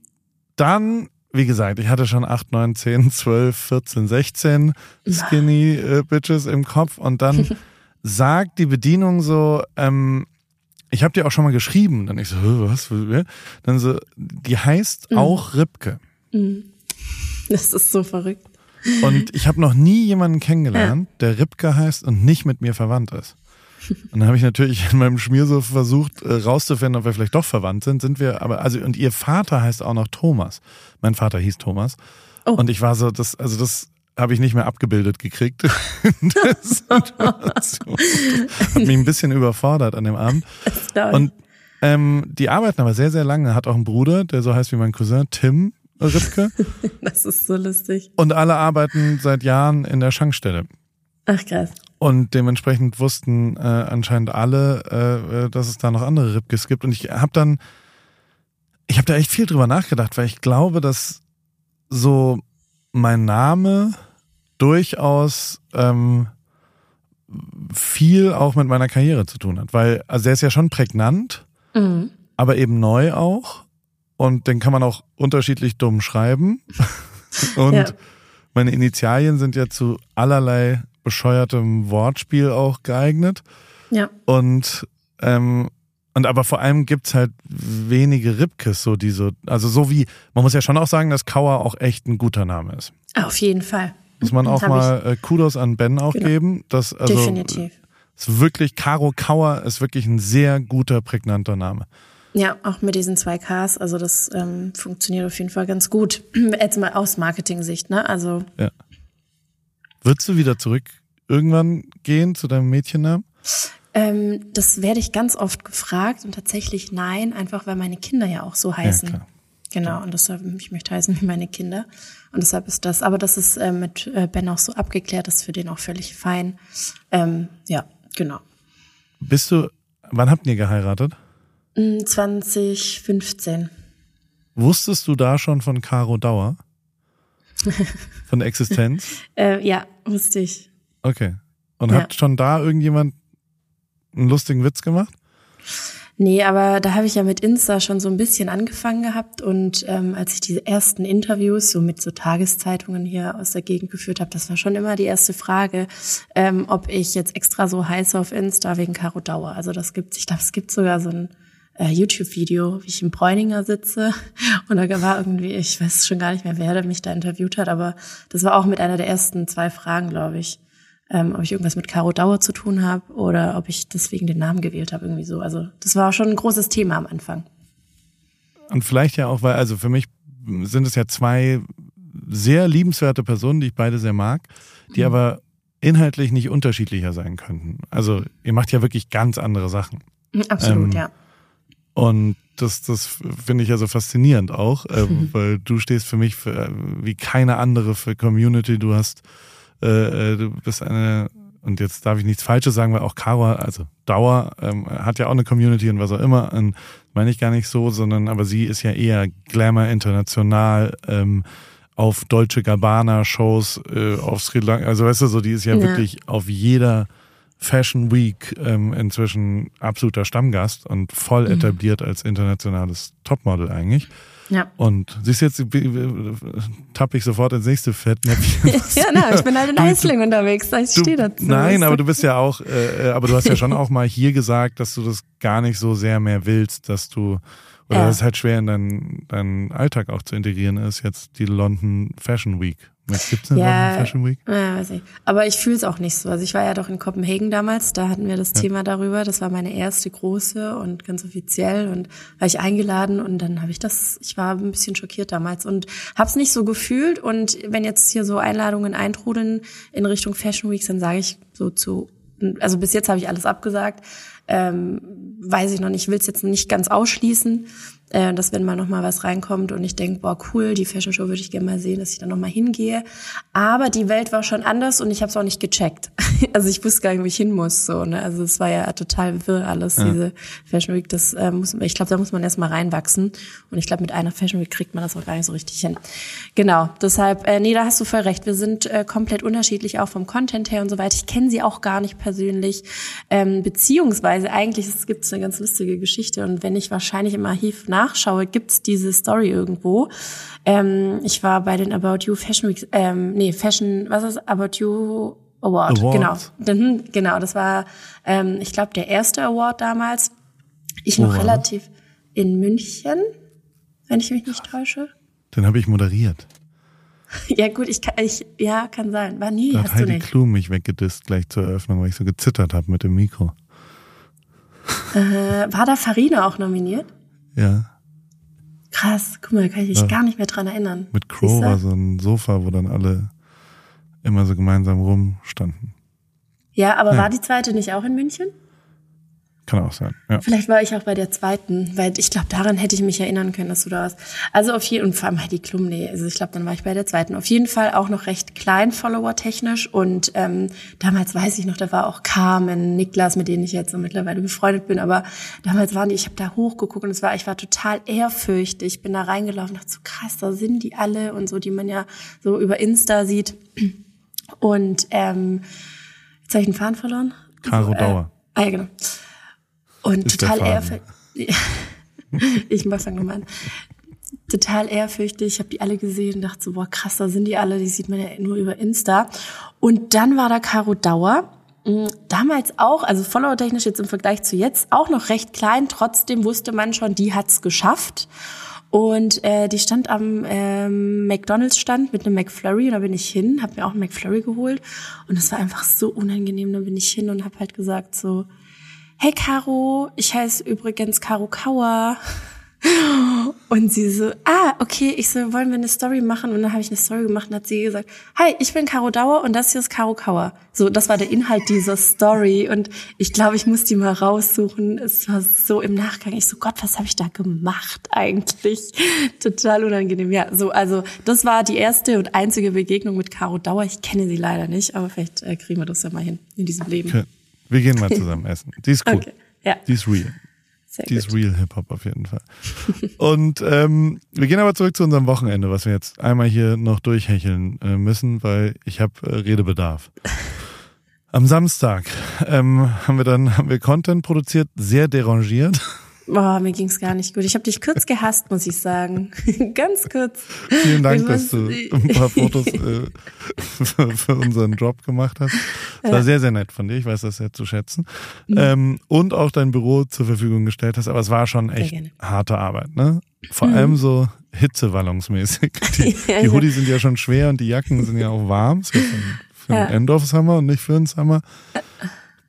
dann wie gesagt, ich hatte schon 8, 9, 10, 12, 14, 16 Skinny äh, Bitches im Kopf und dann [LAUGHS] sagt die Bedienung so, ähm, ich habe dir auch schon mal geschrieben. Dann ich so, was? Dann so, die heißt mhm. auch Ripke. Mhm. Das ist so verrückt. Und ich habe noch nie jemanden kennengelernt, ja. der Ripke heißt und nicht mit mir verwandt ist. Und dann habe ich natürlich in meinem Schmiersuff versucht äh, rauszufinden, ob wir vielleicht doch verwandt sind. Sind wir, aber also und ihr Vater heißt auch noch Thomas. Mein Vater hieß Thomas. Oh. Und ich war so, das, also das habe ich nicht mehr abgebildet gekriegt. [LAUGHS] das [LAUGHS] hat mich ein bisschen überfordert an dem Abend. [LAUGHS] Und ähm, die arbeiten aber sehr, sehr lange. Hat auch einen Bruder, der so heißt wie mein Cousin, Tim Ripke. das ist so lustig. Und alle arbeiten seit Jahren in der Schankstelle. Ach krass. Und dementsprechend wussten äh, anscheinend alle, äh, äh, dass es da noch andere Ripkes gibt. Und ich habe dann, ich habe da echt viel drüber nachgedacht, weil ich glaube, dass so mein Name durchaus ähm, viel auch mit meiner Karriere zu tun hat. Weil, also er ist ja schon prägnant, mhm. aber eben neu auch. Und den kann man auch unterschiedlich dumm schreiben. [LAUGHS] Und ja. meine Initialien sind ja zu allerlei bescheuertem Wortspiel auch geeignet. Ja. Und ähm, und aber vor allem gibt's halt wenige Ripkes, so diese, also so wie, man muss ja schon auch sagen, dass Kauer auch echt ein guter Name ist. Auf jeden Fall. Muss man auch mal äh, Kudos an Ben auch genau. geben. Dass, also, Definitiv. Ist wirklich, Caro Kauer ist wirklich ein sehr guter, prägnanter Name. Ja, auch mit diesen zwei Ks, also das ähm, funktioniert auf jeden Fall ganz gut. [CLEARS THROAT] Jetzt mal aus Marketing-Sicht, ne? Also. Ja. Würdest du wieder zurück irgendwann gehen zu deinem Mädchennamen? Ähm, das werde ich ganz oft gefragt und tatsächlich nein, einfach weil meine Kinder ja auch so heißen. Ja, genau, und deshalb, ich möchte heißen wie meine Kinder. Und deshalb ist das, aber das ist äh, mit äh, Ben auch so abgeklärt, das ist für den auch völlig fein. Ähm, ja, genau. Bist du, wann habt ihr geheiratet? 2015. Mm, Wusstest du da schon von Caro Dauer? [LAUGHS] Von der Existenz? äh, ja, wusste ich. Okay. Und ja. hat schon da irgendjemand einen lustigen Witz gemacht? Nee, aber da habe ich ja mit Insta schon so ein bisschen angefangen gehabt und ähm, als ich diese ersten Interviews so mit so Tageszeitungen hier aus der Gegend geführt habe, das war schon immer die erste Frage, ähm, ob ich jetzt extra so heiße auf Insta wegen Caro Dauer. Also das gibt's, ich glaube, es gibt sogar so ein äh, YouTube-Video, wie ich im Bräuninger sitze [LAUGHS] und da war irgendwie, ich weiß schon gar nicht mehr, wer mich da interviewt hat, aber das war auch mit einer der ersten zwei Fragen, glaube ich ähm, ob ich irgendwas mit Caro Dauer zu tun habe oder ob ich deswegen den Namen gewählt habe, irgendwie so. Also das war schon ein großes Thema am Anfang. Und vielleicht ja auch, weil, also für mich sind es ja zwei sehr liebenswerte Personen, die ich beide sehr mag, die mhm. aber inhaltlich nicht unterschiedlicher sein könnten. Also ihr macht ja wirklich ganz andere Sachen. Absolut, ähm, ja. Und das, das finde ich ja so faszinierend auch, äh, weil du stehst für mich für, wie keine andere für Community. Du hast äh, äh, du bist eine, und jetzt darf ich nichts Falsches sagen, weil auch Caro, also Dauer, ähm, hat ja auch eine Community und was auch immer. Und meine ich gar nicht so, sondern aber sie ist ja eher Glamour international, ähm, auf deutsche Gabbana-Shows, äh, auf Sri Lanka. Also weißt du, so die ist ja, ja. wirklich auf jeder Fashion Week ähm, inzwischen absoluter Stammgast und voll mhm. etabliert als internationales Topmodel eigentlich. Ja. Und siehst jetzt, tapp ich sofort ins nächste Fettnäpfchen. [LAUGHS] ja, na, ich bin halt in Eisling unterwegs, ich stehe dazu. Nein, aber du bist ja auch, äh, aber du hast ja schon auch mal hier gesagt, dass du das gar nicht so sehr mehr willst, dass du, oder ja. dass es halt schwer in deinen, deinen Alltag auch zu integrieren ist, jetzt die London Fashion Week. Was gibt's denn ja, Fashion Week? Ja, weiß ich. Aber ich fühle es auch nicht so. Also ich war ja doch in Kopenhagen damals, da hatten wir das ja. Thema darüber. Das war meine erste große und ganz offiziell und war ich eingeladen und dann habe ich das, ich war ein bisschen schockiert damals und habe es nicht so gefühlt. Und wenn jetzt hier so Einladungen eintrudeln in Richtung Fashion Weeks, dann sage ich so zu, also bis jetzt habe ich alles abgesagt. Ähm, weiß ich noch nicht, will es jetzt nicht ganz ausschließen äh, dass wenn mal noch mal was reinkommt und ich denke, boah, cool, die Fashion Show würde ich gerne mal sehen, dass ich da noch mal hingehe. Aber die Welt war schon anders und ich habe es auch nicht gecheckt. [LAUGHS] also ich wusste gar nicht, wo ich hin muss. So, ne? Also es war ja total wirr alles, ja. diese Fashion Week. Das äh, muss, ich glaube, da muss man erst mal reinwachsen. Und ich glaube, mit einer Fashion Week kriegt man das auch gar nicht so richtig hin. Genau, deshalb, äh, nee, da hast du voll recht. Wir sind äh, komplett unterschiedlich, auch vom Content her und so weiter. Ich kenne sie auch gar nicht persönlich. Ähm, beziehungsweise eigentlich es gibt eine ganz lustige Geschichte. Und wenn ich wahrscheinlich im Archiv nachschaue, gibt's diese Story irgendwo. Ähm, ich war bei den About You Fashion Weeks, ähm, nee, Fashion, was ist About You Award, Award. genau. Genau, das war, ähm, ich glaube, der erste Award damals. Ich noch oh, relativ in München, wenn ich mich nicht täusche. Den habe ich moderiert. [LAUGHS] Ja gut, ich kann, ich, ja, kann sein. War nie, da hast hat Heidi du nicht. Klum mich weggedisst gleich zur Eröffnung, weil ich so gezittert habe mit dem Mikro. Äh, war da Farina auch nominiert? Ja. Krass, guck mal, da kann ich mich ja. gar nicht mehr dran erinnern. Mit Crow war so ein Sofa, wo dann alle immer so gemeinsam rumstanden. Ja, aber ja. war die zweite nicht auch in München? Kann auch sein. Ja. Vielleicht war ich auch bei der zweiten, weil ich glaube, daran hätte ich mich erinnern können, dass du da warst. Also auf jeden und vor allem Heidi Klum, nee, also ich glaube, dann war ich bei der zweiten. Auf jeden Fall auch noch recht klein, Follower-technisch. Und ähm, damals weiß ich noch, da war auch Carmen, Niklas, mit denen ich jetzt so mittlerweile befreundet bin. Aber damals waren die, ich habe da hochgeguckt und es war, ich war total ehrfürchtig. Ich bin da reingelaufen, dachte so krass, da sind die alle und so, die man ja so über Insta sieht. Und ähm, jetzt habe ich den Faden verloren. Caro also, Dauer. Äh, ah ja, genau. Und [LAUGHS] total ehrfürchtig. ich mach dann an. Total ehrfürchtig. Ich habe die alle gesehen und dachte so, boah, krass, da sind die alle. Die sieht man ja nur über Insta. Und dann war da Caro Dauer. Mm, damals auch, also follower-technisch jetzt im Vergleich zu jetzt, auch noch recht klein. Trotzdem wusste man schon, die hat's geschafft. Und äh, die stand am ähm, McDonalds-Stand mit einem McFlurry und da bin ich hin, habe mir auch einen McFlurry geholt und es war einfach so unangenehm. Da bin ich hin und habe halt gesagt so, hey Caro, ich heiße übrigens Caro Kauer. Und sie so, ah, okay, ich so, wollen wir eine Story machen? Und dann habe ich eine Story gemacht und hat sie gesagt, hi, ich bin Caro Dauer und das hier ist Caro Kauer. So, das war der Inhalt dieser Story und ich glaube, ich muss die mal raussuchen. Es war so im Nachgang, ich so, Gott, was habe ich da gemacht eigentlich? Total unangenehm. Ja, so, also das war die erste und einzige Begegnung mit Caro Dauer. Ich kenne sie leider nicht, aber vielleicht äh, kriegen wir das ja mal hin in diesem Leben. Okay. Wir gehen mal zusammen essen. Die ist cool. Okay. Ja. Die ist real. Sehr die gut. ist real Hip-Hop auf jeden Fall. [LAUGHS] Und ähm, wir gehen aber zurück zu unserem Wochenende, was wir jetzt einmal hier noch durchhecheln äh, müssen, weil ich habe äh, Redebedarf. Am Samstag ähm, haben wir dann haben wir Content produziert, sehr derangiert. Oh, mir ging's gar nicht gut. Ich habe dich kurz gehasst, muss ich sagen. [LAUGHS] Ganz kurz. Vielen Dank, ich dass du [LAUGHS] ein paar Fotos äh, für, für, unseren Job gemacht hast. Das war sehr, sehr nett von dir. Ich weiß das sehr zu schätzen. Mhm. Ähm, und auch dein Büro zur Verfügung gestellt hast. Aber es war schon echt harte Arbeit, ne? Vor mhm. allem so hitzewallungsmäßig. [LAUGHS] Die, ja, die Hoodies ja. sind ja schon schwer und die Jacken sind ja auch warm. Für, für ja. einen End-of-Summer und nicht für einen Summer.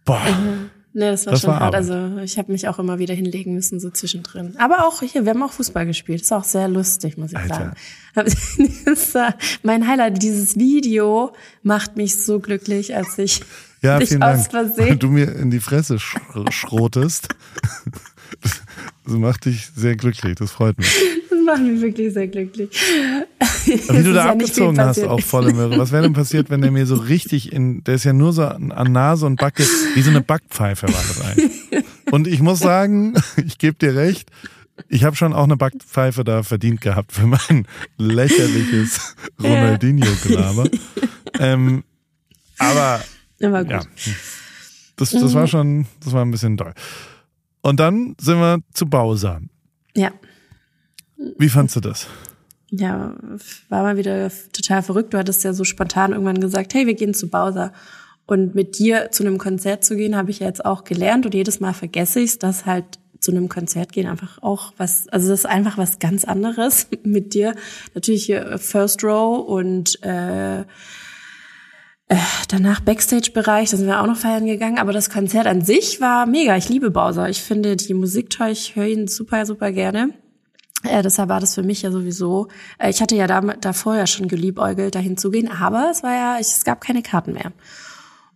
Boah. Mhm. Nee, das war das schon war hart. Arbeit. Also ich habe mich auch immer wieder hinlegen müssen, so zwischendrin. Aber auch hier, wir haben auch Fußball gespielt. Das ist auch sehr lustig, muss ich Alter. sagen. [LAUGHS] mein Highlight, dieses Video macht mich so glücklich, als ich ja, dich vielen aus Dank, Versehen. du mir in die Fresse sch schrotest. [LAUGHS] Das macht dich sehr glücklich, das freut mich. Das macht mich wirklich sehr glücklich. Wie du da ja abgezogen hast auf volle Möhre. Was wäre denn passiert, wenn der mir so richtig in, der ist ja nur so an Nase und Backe, wie so eine Backpfeife war das eigentlich. Und ich muss sagen, [LAUGHS] ich gebe dir recht, ich habe schon auch eine Backpfeife da verdient gehabt für mein lächerliches [LAUGHS] Ronaldinho-Gelaber. Ähm, aber, aber ja, das, das war schon, das war ein bisschen doll. Und dann sind wir zu Bowser. Ja. Wie fandst du das? Ja, war mal wieder total verrückt. Du hattest ja so spontan irgendwann gesagt, hey, wir gehen zu Bowser. Und mit dir zu einem Konzert zu gehen, habe ich ja jetzt auch gelernt und jedes Mal vergesse ich es, dass halt zu einem Konzert gehen einfach auch was, also das ist einfach was ganz anderes [LAUGHS] mit dir. Natürlich hier First Row und äh, äh, danach Backstage-Bereich, da sind wir auch noch feiern gegangen, aber das Konzert an sich war mega. Ich liebe Bowser. Ich finde die Musik toll, ich höre ihn super, super gerne. Äh, deshalb war das für mich ja sowieso. Äh, ich hatte ja da, davor ja schon geliebäugelt, dahin zu gehen, aber es war ja, es gab keine Karten mehr.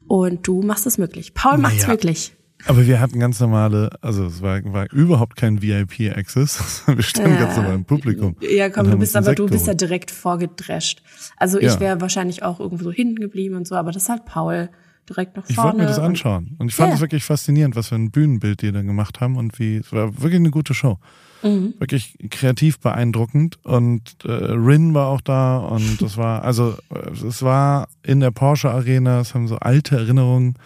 Und du machst es möglich. Paul naja. macht's möglich. Aber wir hatten ganz normale, also es war, war überhaupt kein VIP-Access. [LAUGHS] Wir standen ja. ganz normal im Publikum. Ja, komm, du bist aber du bist ja direkt vorgedrescht. Also ich ja. wäre wahrscheinlich auch irgendwo so hinten geblieben und so, aber das halt Paul direkt nach vorne. Ich wollte mir das anschauen. Und ich fand es ja. wirklich faszinierend, was für ein Bühnenbild die da gemacht haben und wie, es war wirklich eine gute Show. Mhm. Wirklich kreativ beeindruckend. Und äh, Rin war auch da und [LAUGHS] das war, also es war in der Porsche Arena, es haben so alte Erinnerungen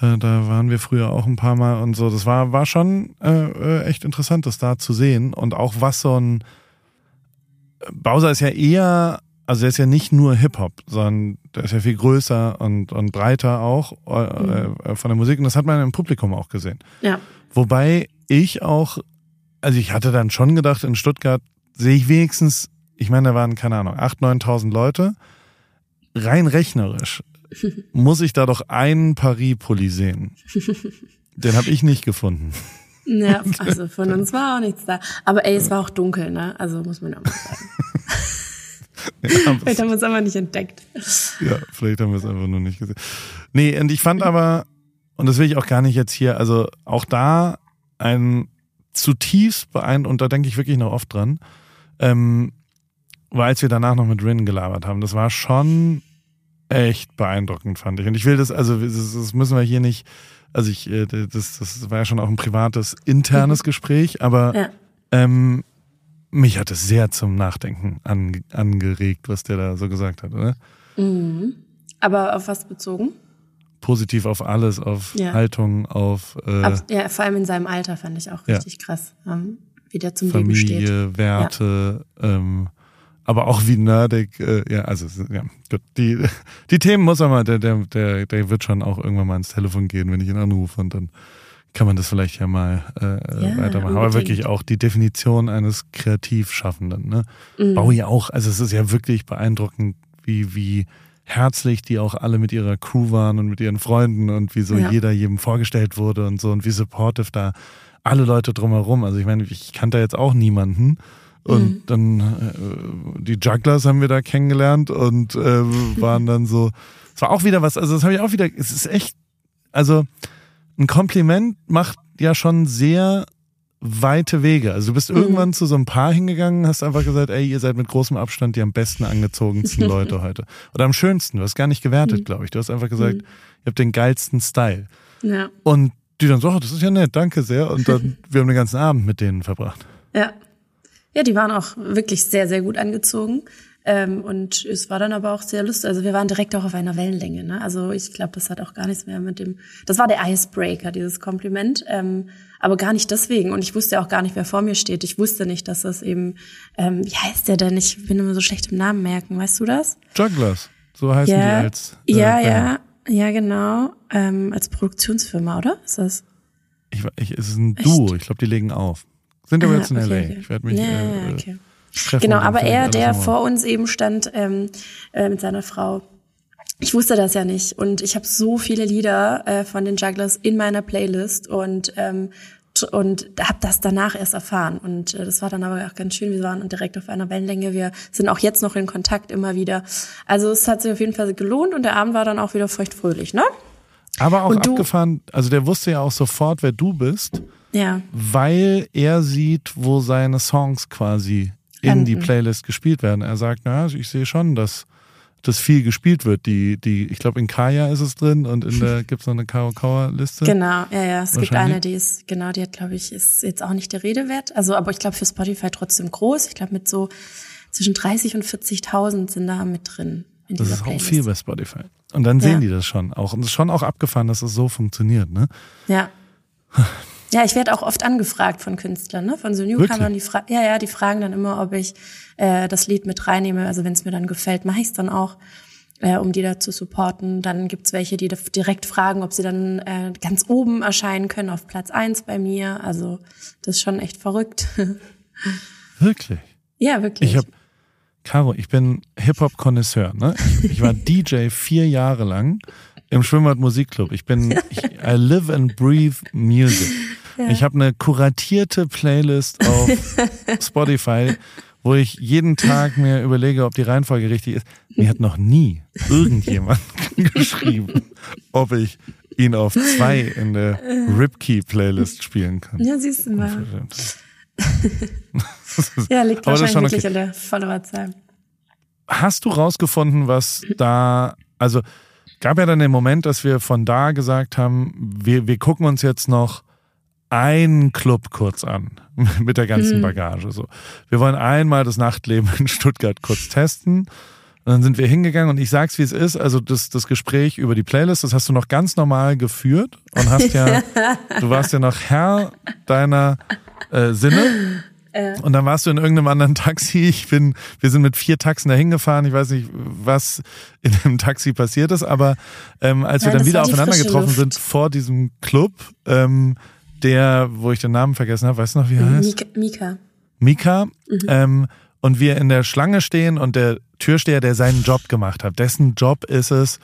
da, da waren wir früher auch ein paar Mal und so. Das war, war schon äh, äh, echt interessant, das da zu sehen. Und auch was so ein Bowser ist ja eher, also er ist ja nicht nur Hip-Hop, sondern der ist ja viel größer und, und breiter auch äh, mhm. äh, von der Musik. Und das hat man im Publikum auch gesehen. Ja. Wobei ich auch, also ich hatte dann schon gedacht, in Stuttgart sehe ich wenigstens, ich meine, da waren, keine Ahnung, 8.000, 9.000 Leute. Rein rechnerisch [LAUGHS] muss ich da doch einen Paris-Pulli sehen. Den habe ich nicht gefunden. Ja, [LAUGHS] also von uns war auch nichts da. Aber ey, es war auch dunkel, ne? Also muss man auch mal sagen. [LAUGHS] ja, vielleicht haben wir es aber nicht entdeckt. Ja, vielleicht haben wir es einfach nur nicht gesehen. Nee, und ich fand aber, und das will ich auch gar nicht jetzt hier, also auch da ein zutiefst beeindruckend, und da denke ich wirklich noch oft dran, ähm, weil als wir danach noch mit Rin gelabert haben, das war schon echt beeindruckend, fand ich. Und ich will das, also das müssen wir hier nicht, also ich, äh, das, das war ja schon auch ein privates, internes mhm. Gespräch, aber ja. ähm, mich hat es sehr zum Nachdenken an, angeregt, was der da so gesagt hat, oder? Mhm. Aber auf was bezogen? Positiv auf alles, auf ja. Haltung, auf äh, Ab, ja, vor allem in seinem Alter fand ich auch richtig ja. krass, ähm, wie der zum Familie, Leben steht. Familie, Werte, ähm, aber auch wie nerdig, äh, ja, also ja, gut. Die, [LAUGHS] die Themen muss er mal, der, der, der, der wird schon auch irgendwann mal ins Telefon gehen, wenn ich ihn anrufe und dann kann man das vielleicht ja mal äh, ja, weitermachen. Aber wirklich auch die Definition eines Kreativschaffenden, ne? Mhm. Bowie auch, also es ist ja wirklich beeindruckend, wie, wie herzlich die auch alle mit ihrer Crew waren und mit ihren Freunden und wie so ja. jeder jedem vorgestellt wurde und so und wie supportive da alle Leute drumherum. Also ich meine, ich kannte jetzt auch niemanden. Und mhm. dann äh, die Jugglers haben wir da kennengelernt und äh, [LAUGHS] waren dann so. Es war auch wieder was, also das habe ich auch wieder, es ist echt, also ein Kompliment macht ja schon sehr weite Wege. Also du bist mhm. irgendwann zu so einem Paar hingegangen, hast einfach gesagt, ey, ihr seid mit großem Abstand die am besten angezogensten [LAUGHS] Leute heute. Oder am schönsten. Du hast gar nicht gewertet, mhm. glaube ich. Du hast einfach gesagt, mhm. ihr habt den geilsten Style. Ja. Und die dann so, oh, das ist ja nett, danke sehr. Und dann, [LAUGHS] wir haben den ganzen Abend mit denen verbracht. Ja, ja, die waren auch wirklich sehr, sehr gut angezogen. Ähm, und es war dann aber auch sehr lustig. Also wir waren direkt auch auf einer Wellenlänge. Ne? Also ich glaube, das hat auch gar nichts mehr mit dem. Das war der Icebreaker, dieses Kompliment. Ähm, aber gar nicht deswegen. Und ich wusste auch gar nicht, wer vor mir steht. Ich wusste nicht, dass das eben, ähm, wie heißt der denn? Ich bin immer so schlecht im Namen merken. Weißt du das? Jugglers. So heißen ja, die als. Äh, ja, ja, ja, genau. Ähm, als Produktionsfirma, oder? Ist das? Ich, ich, es ist ein Duo. Ich glaube, die legen auf. Sind aber ah, jetzt in okay, LA. Okay. Ich werde mich. Ja, äh, okay. Genau, aber er, der vor uns eben stand ähm, äh, mit seiner Frau. Ich wusste das ja nicht und ich habe so viele Lieder äh, von den Jugglers in meiner Playlist und ähm, und habe das danach erst erfahren und äh, das war dann aber auch ganz schön. Wir waren direkt auf einer Wellenlänge. Wir sind auch jetzt noch in Kontakt immer wieder. Also es hat sich auf jeden Fall gelohnt und der Abend war dann auch wieder feuchtfröhlich, ne? Aber auch du, abgefahren. Also der wusste ja auch sofort, wer du bist. Ja. Weil er sieht, wo seine Songs quasi in die Playlist gespielt werden. Er sagt, na, ich sehe schon, dass das viel gespielt wird. Die, die, ich glaube, in Kaya ist es drin und in der gibt's noch eine Karo Kauer Liste. Genau, ja, ja. Es gibt eine, die ist, genau, die hat, glaube ich, ist jetzt auch nicht der Rede wert. Also, aber ich glaube für Spotify trotzdem groß. Ich glaube, mit so zwischen 30 und 40.000 sind da mit drin. In das ist auch viel bei Spotify. Und dann sehen ja. die das schon auch. Und es ist schon auch abgefahren, dass es so funktioniert, ne? Ja. [LAUGHS] Ja, ich werde auch oft angefragt von Künstlern, ne? von so Newcomern, die fra ja, ja, die fragen dann immer, ob ich äh, das Lied mit reinnehme. Also wenn es mir dann gefällt, mache ich es dann auch, äh, um die da zu supporten. Dann gibt's welche, die direkt fragen, ob sie dann äh, ganz oben erscheinen können, auf Platz eins bei mir. Also das ist schon echt verrückt. [LAUGHS] Wirklich? Ja, wirklich. Ich hab, Caro, ich bin Hip-Hop-Konnoisseur. Ne? Ich war [LAUGHS] DJ vier Jahre lang im Schwimmbad Musikclub. Ich bin, ich, I live and breathe music. [LAUGHS] Ja. Ich habe eine kuratierte Playlist auf [LAUGHS] Spotify, wo ich jeden Tag mir überlege, ob die Reihenfolge richtig ist. Mir hat noch nie irgendjemand [LAUGHS] geschrieben, ob ich ihn auf zwei in der Ripkey-Playlist spielen kann. Ja, siehst du mal. ja, liegt wahrscheinlich wirklich okay. an der Followerzahl. Hast du rausgefunden, was da, also gab ja dann den Moment, dass wir von da gesagt haben, wir, wir gucken uns jetzt noch einen Club kurz an [LAUGHS] mit der ganzen mhm. Bagage. So, wir wollen einmal das Nachtleben in Stuttgart kurz testen. Und dann sind wir hingegangen und ich sag's wie es ist. Also das, das Gespräch über die Playlist, das hast du noch ganz normal geführt und hast ja, [LAUGHS] du warst ja noch Herr deiner äh, Sinne. Äh. Und dann warst du in irgendeinem anderen Taxi. Ich bin, wir sind mit vier Taxen dahin gefahren. Ich weiß nicht, was in dem Taxi passiert ist, aber ähm, als Nein, wir dann wieder aufeinander getroffen Luft. sind vor diesem Club, ähm, der, wo ich den Namen vergessen habe, weißt du noch, wie er heißt? Mika. Mika. Mhm. Ähm, und wir in der Schlange stehen und der Türsteher, der seinen Job gemacht hat, dessen Job ist es,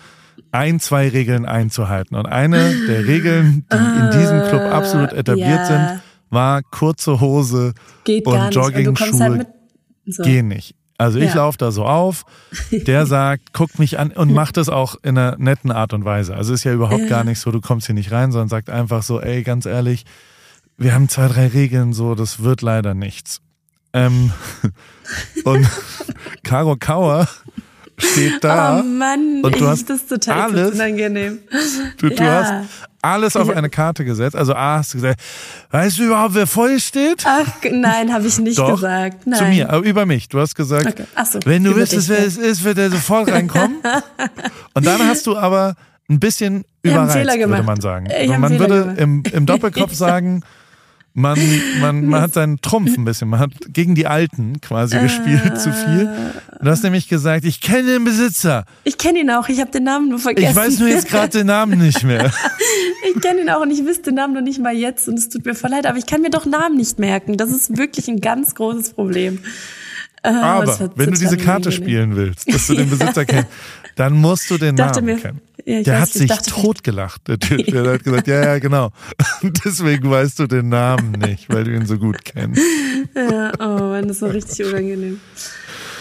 ein, zwei Regeln einzuhalten. Und eine der Regeln, die in diesem Club absolut etabliert ja. sind, war kurze Hose Geht und Jogging-Schuhe halt so. gehen nicht. Also ich ja. laufe da so auf, der [LAUGHS] sagt, guck mich an und macht es auch in einer netten Art und Weise. Also ist ja überhaupt gar nicht so, du kommst hier nicht rein, sondern sagt einfach so, ey, ganz ehrlich, wir haben zwei, drei Regeln, so, das wird leider nichts. Ähm, [LAUGHS] und [LAUGHS] Caro Kauer steht da. Oh Mann, und du hast das total alles, unangenehm. Du, du ja. hast alles auf eine Karte gesetzt. Also A hast du gesagt, weißt du überhaupt, wer vor dir steht? Ach, nein, habe ich nicht Doch, gesagt. Nein. Zu mir, aber über mich. Du hast gesagt, okay. so, wenn du wüsstest, wer es ist, wird er sofort reinkommen. [LAUGHS] und dann hast du aber ein bisschen überreizt, würde man sagen. man würde im, im Doppelkopf [LAUGHS] sagen, man, man, man hat seinen Trumpf ein bisschen, man hat gegen die Alten quasi gespielt zu viel. Du hast nämlich gesagt, ich kenne den Besitzer. Ich kenne ihn auch, ich habe den Namen nur vergessen. Ich weiß nur jetzt gerade den Namen nicht mehr. [LAUGHS] ich kenne ihn auch und ich wüsste den Namen noch nicht mal jetzt und es tut mir voll leid, aber ich kann mir doch Namen nicht merken. Das ist wirklich ein ganz großes Problem. Äh, aber wenn du diese Karte spielen willst, dass du den Besitzer kennst, [LAUGHS] dann musst du den Namen mir, kennen. Ja, der hat sich totgelacht, der Typ. [LAUGHS] Der hat gesagt, ja, ja, genau. Und deswegen weißt du den Namen nicht, weil du ihn so gut kennst. Ja, oh Mann, das war richtig unangenehm.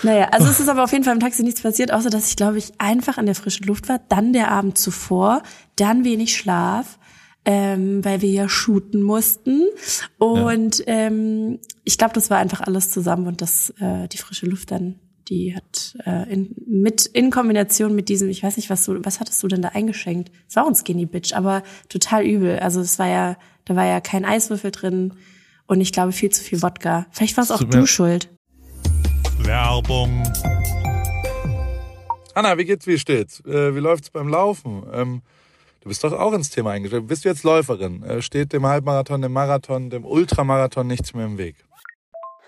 Naja, also es ist aber auf jeden Fall im Taxi nichts passiert, außer dass ich, glaube ich, einfach an der frischen Luft war, dann der Abend zuvor, dann wenig Schlaf, ähm, weil wir ja shooten mussten. Und ja. ähm, ich glaube, das war einfach alles zusammen und das, äh, die frische Luft dann die hat äh, in, mit in Kombination mit diesem, ich weiß nicht, was du, was hattest du denn da eingeschenkt? Es war ein Skinny Bitch, aber total übel. Also es war ja, da war ja kein Eiswürfel drin und ich glaube viel zu viel Wodka. Vielleicht war es auch du schuld. Werbung. Anna, wie geht's, wie steht's? Äh, wie läuft's beim Laufen? Ähm, du bist doch auch ins Thema eingestellt. Bist du jetzt Läuferin? Äh, steht dem Halbmarathon, dem Marathon, dem Ultramarathon nichts mehr im Weg?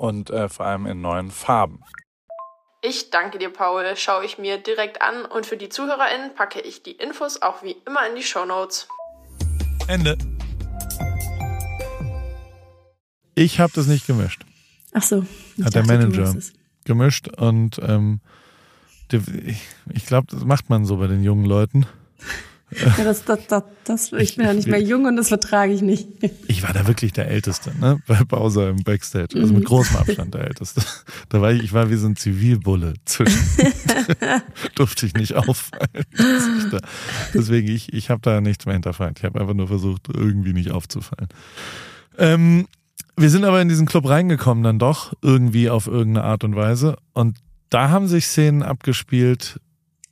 und äh, vor allem in neuen Farben. Ich danke dir, Paul. Schaue ich mir direkt an und für die ZuhörerInnen packe ich die Infos auch wie immer in die Show Notes. Ende. Ich habe das nicht gemischt. Ach so. Hat der Manager gemischt und ähm, ich glaube, das macht man so bei den jungen Leuten. Ja, das, das, das, das, [LAUGHS] ich bin ja nicht mehr jung und das vertrage ich nicht. Ich war da wirklich der Älteste, ne? Bei Bowser im Backstage. Also mit mhm. großem Abstand der Älteste. Da war ich, ich war wie so ein Zivilbulle zwischen. [LAUGHS] Durfte ich nicht auffallen. Deswegen, ich, ich habe da nichts mehr hinterfragt. Ich habe einfach nur versucht, irgendwie nicht aufzufallen. Ähm, wir sind aber in diesen Club reingekommen dann doch, irgendwie auf irgendeine Art und Weise. Und da haben sich Szenen abgespielt,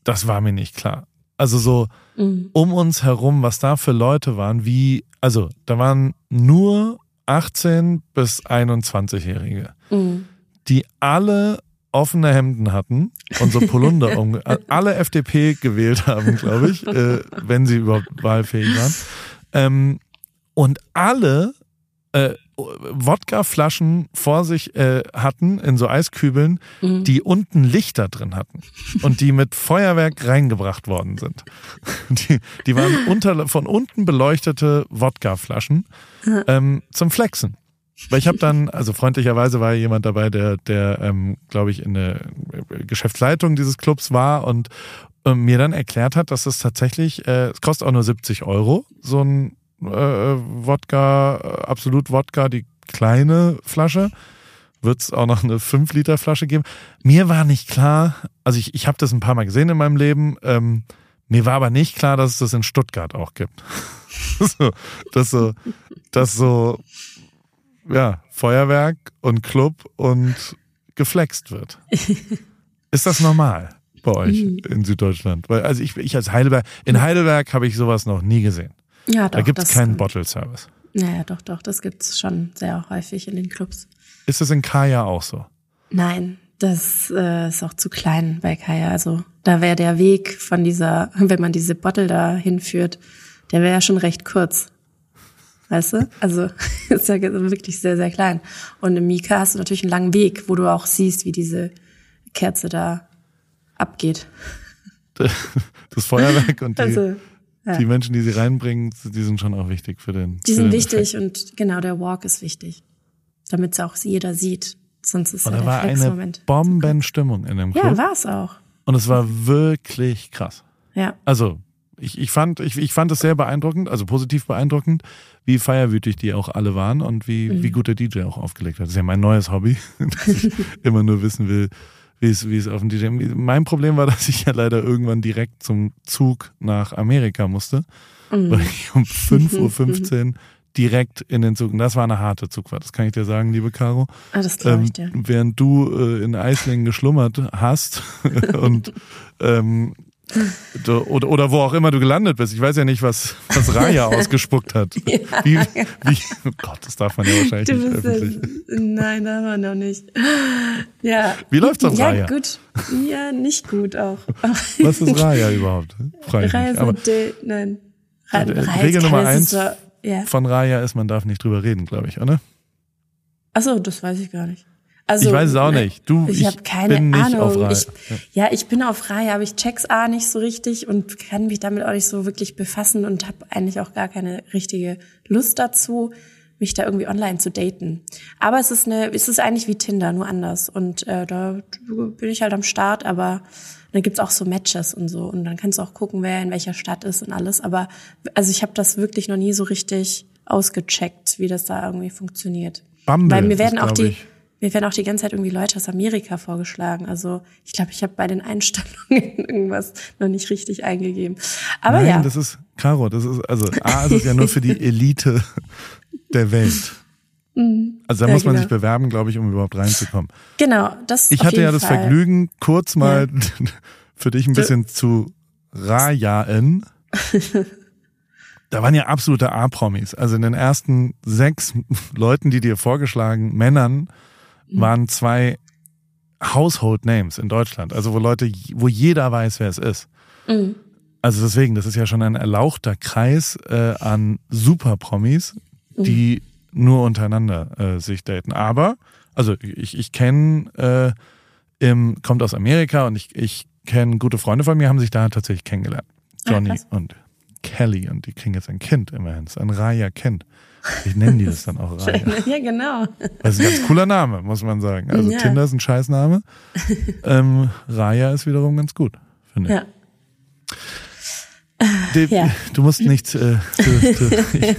das war mir nicht klar. Also so mhm. um uns herum, was da für Leute waren, wie, also da waren nur 18 bis 21-Jährige, mhm. die alle offene Hemden hatten und so Polunder [LAUGHS] um, alle FDP gewählt haben, glaube ich, äh, wenn sie überhaupt wahlfähig waren. Ähm, und alle äh, Wodkaflaschen vor sich äh, hatten in so Eiskübeln, mhm. die unten Lichter drin hatten und die mit Feuerwerk reingebracht worden sind. Die, die waren unter, von unten beleuchtete Wodkaflaschen ähm, zum Flexen. Weil ich habe dann, also freundlicherweise war jemand dabei, der, der ähm, glaube ich, in der Geschäftsleitung dieses Clubs war und äh, mir dann erklärt hat, dass es tatsächlich, äh, es kostet auch nur 70 Euro, so ein Wodka, äh, absolut Wodka, die kleine Flasche. Wird es auch noch eine 5 Liter Flasche geben? Mir war nicht klar, also ich, ich habe das ein paar Mal gesehen in meinem Leben, ähm, mir war aber nicht klar, dass es das in Stuttgart auch gibt. [LAUGHS] so, dass so, dass so, ja, Feuerwerk und Club und geflext wird. [LAUGHS] Ist das normal bei euch mhm. in Süddeutschland? Weil, also ich, ich als Heidelberg, in Heidelberg habe ich sowas noch nie gesehen. Ja, doch. Da gibt es keinen Bottle-Service. Naja, doch, doch. Das gibt es schon sehr häufig in den Clubs. Ist das in Kaya auch so? Nein, das äh, ist auch zu klein bei Kaya. Also da wäre der Weg von dieser, [LAUGHS] wenn man diese Bottle da hinführt, der wäre ja schon recht kurz. Weißt du? Also [LAUGHS] ist ja wirklich sehr, sehr klein. Und im Mika hast du natürlich einen langen Weg, wo du auch siehst, wie diese Kerze da abgeht. [LAUGHS] Das Feuerwerk und die. Also, die Menschen, die sie reinbringen, die sind schon auch wichtig für den. Die für sind den wichtig Effekt. und genau der Walk ist wichtig, damit es auch jeder sieht. Sonst ist und ja der war eine Bombenstimmung in dem Club. Ja, war es auch. Und es war wirklich krass. Ja. Also ich, ich, fand, ich, ich fand es sehr beeindruckend, also positiv beeindruckend, wie feierwütig die auch alle waren und wie, mhm. wie gut der DJ auch aufgelegt hat. Das ist ja mein neues Hobby, [LAUGHS] dass ich [LAUGHS] immer nur wissen will, wie es, wie es auf dem DJ. Mein Problem war, [LAUGHS] dass ich ja leider irgendwann direkt zum Zug nach Amerika musste, mhm. weil ich um [LAUGHS] 5.15 Uhr direkt in den Zug. Und das war eine harte Zugfahrt, das kann ich dir sagen, liebe Caro. Ah, das glaube ich dir. während du äh, in Eislingen geschlummert hast [LAUGHS] und ähm, oder, oder wo auch immer du gelandet bist. Ich weiß ja nicht, was, was Raya [LAUGHS] ausgespuckt hat. ja, wie, wie, oh Gott, das darf man ja wahrscheinlich nicht öffentlich. nein, darf man noch nicht. Ja. Wie läuft's auf ja, Raya? Ja, gut. Ja, nicht gut auch. [LAUGHS] was ist Raya überhaupt? Frage Raya ist ein Date, nein. Raya Regel Nummer eins so, ja. von Raya ist, man darf nicht drüber reden, glaube ich, oder? Achso, das weiß ich gar nicht. Also, ich weiß es auch nicht. Du, ich, ich habe keine bin nicht Ahnung. Auf Reihe. Ich, ja, ich bin auf Reihe, aber ich check's A nicht so richtig und kann mich damit auch nicht so wirklich befassen und habe eigentlich auch gar keine richtige Lust dazu, mich da irgendwie online zu daten. Aber es ist eine, es ist eigentlich wie Tinder, nur anders. Und äh, da bin ich halt am Start, aber dann gibt's auch so Matches und so. Und dann kannst du auch gucken, wer in welcher Stadt ist und alles. Aber also ich habe das wirklich noch nie so richtig ausgecheckt, wie das da irgendwie funktioniert. Bumble Weil mir werden auch die, ich. Mir werden auch die ganze Zeit irgendwie Leute aus Amerika vorgeschlagen. Also ich glaube, ich habe bei den Einstellungen [LAUGHS] irgendwas noch nicht richtig eingegeben. Aber Nein, ja. das ist, Caro, das ist, also A, ist es ja nur für die Elite der Welt. Mhm. Also da Ja, muss man genau. sich bewerben, glaube ich, um überhaupt reinzukommen. Genau, das Ich hatte ja das Fall. Vergnügen, kurz mal [LAUGHS] für dich ein bisschen zu rajaen. Da waren ja absolute A-Promis. Also in den ersten sechs Leuten, die dir vorgeschlagen, Männern. Waren zwei Household Names in Deutschland. Also wo Leute, wo jeder weiß, wer es ist. Mhm. Also deswegen, das ist ja schon ein erlauchter Kreis äh, an Super-Promis, Mhm. die nur untereinander äh, sich daten. Aber, also ich, ich kenne, äh, im, kommt aus Amerika und ich, ich kenne gute Freunde von mir, haben sich da tatsächlich kennengelernt. Ah, Johnny krass. und Kelly und die kriegen jetzt ein Kind immerhin. Ein Raya-Kind. Ich nenne die das dann auch Raya. Ja, genau. Das ist ein ganz cooler Name, muss man sagen. Also Ja. Tinder ist ein Scheißname. ähm, Raya ist wiederum ganz gut, finde ich. Ja. Die, Ja. Du musst nicht. Äh, du, ich,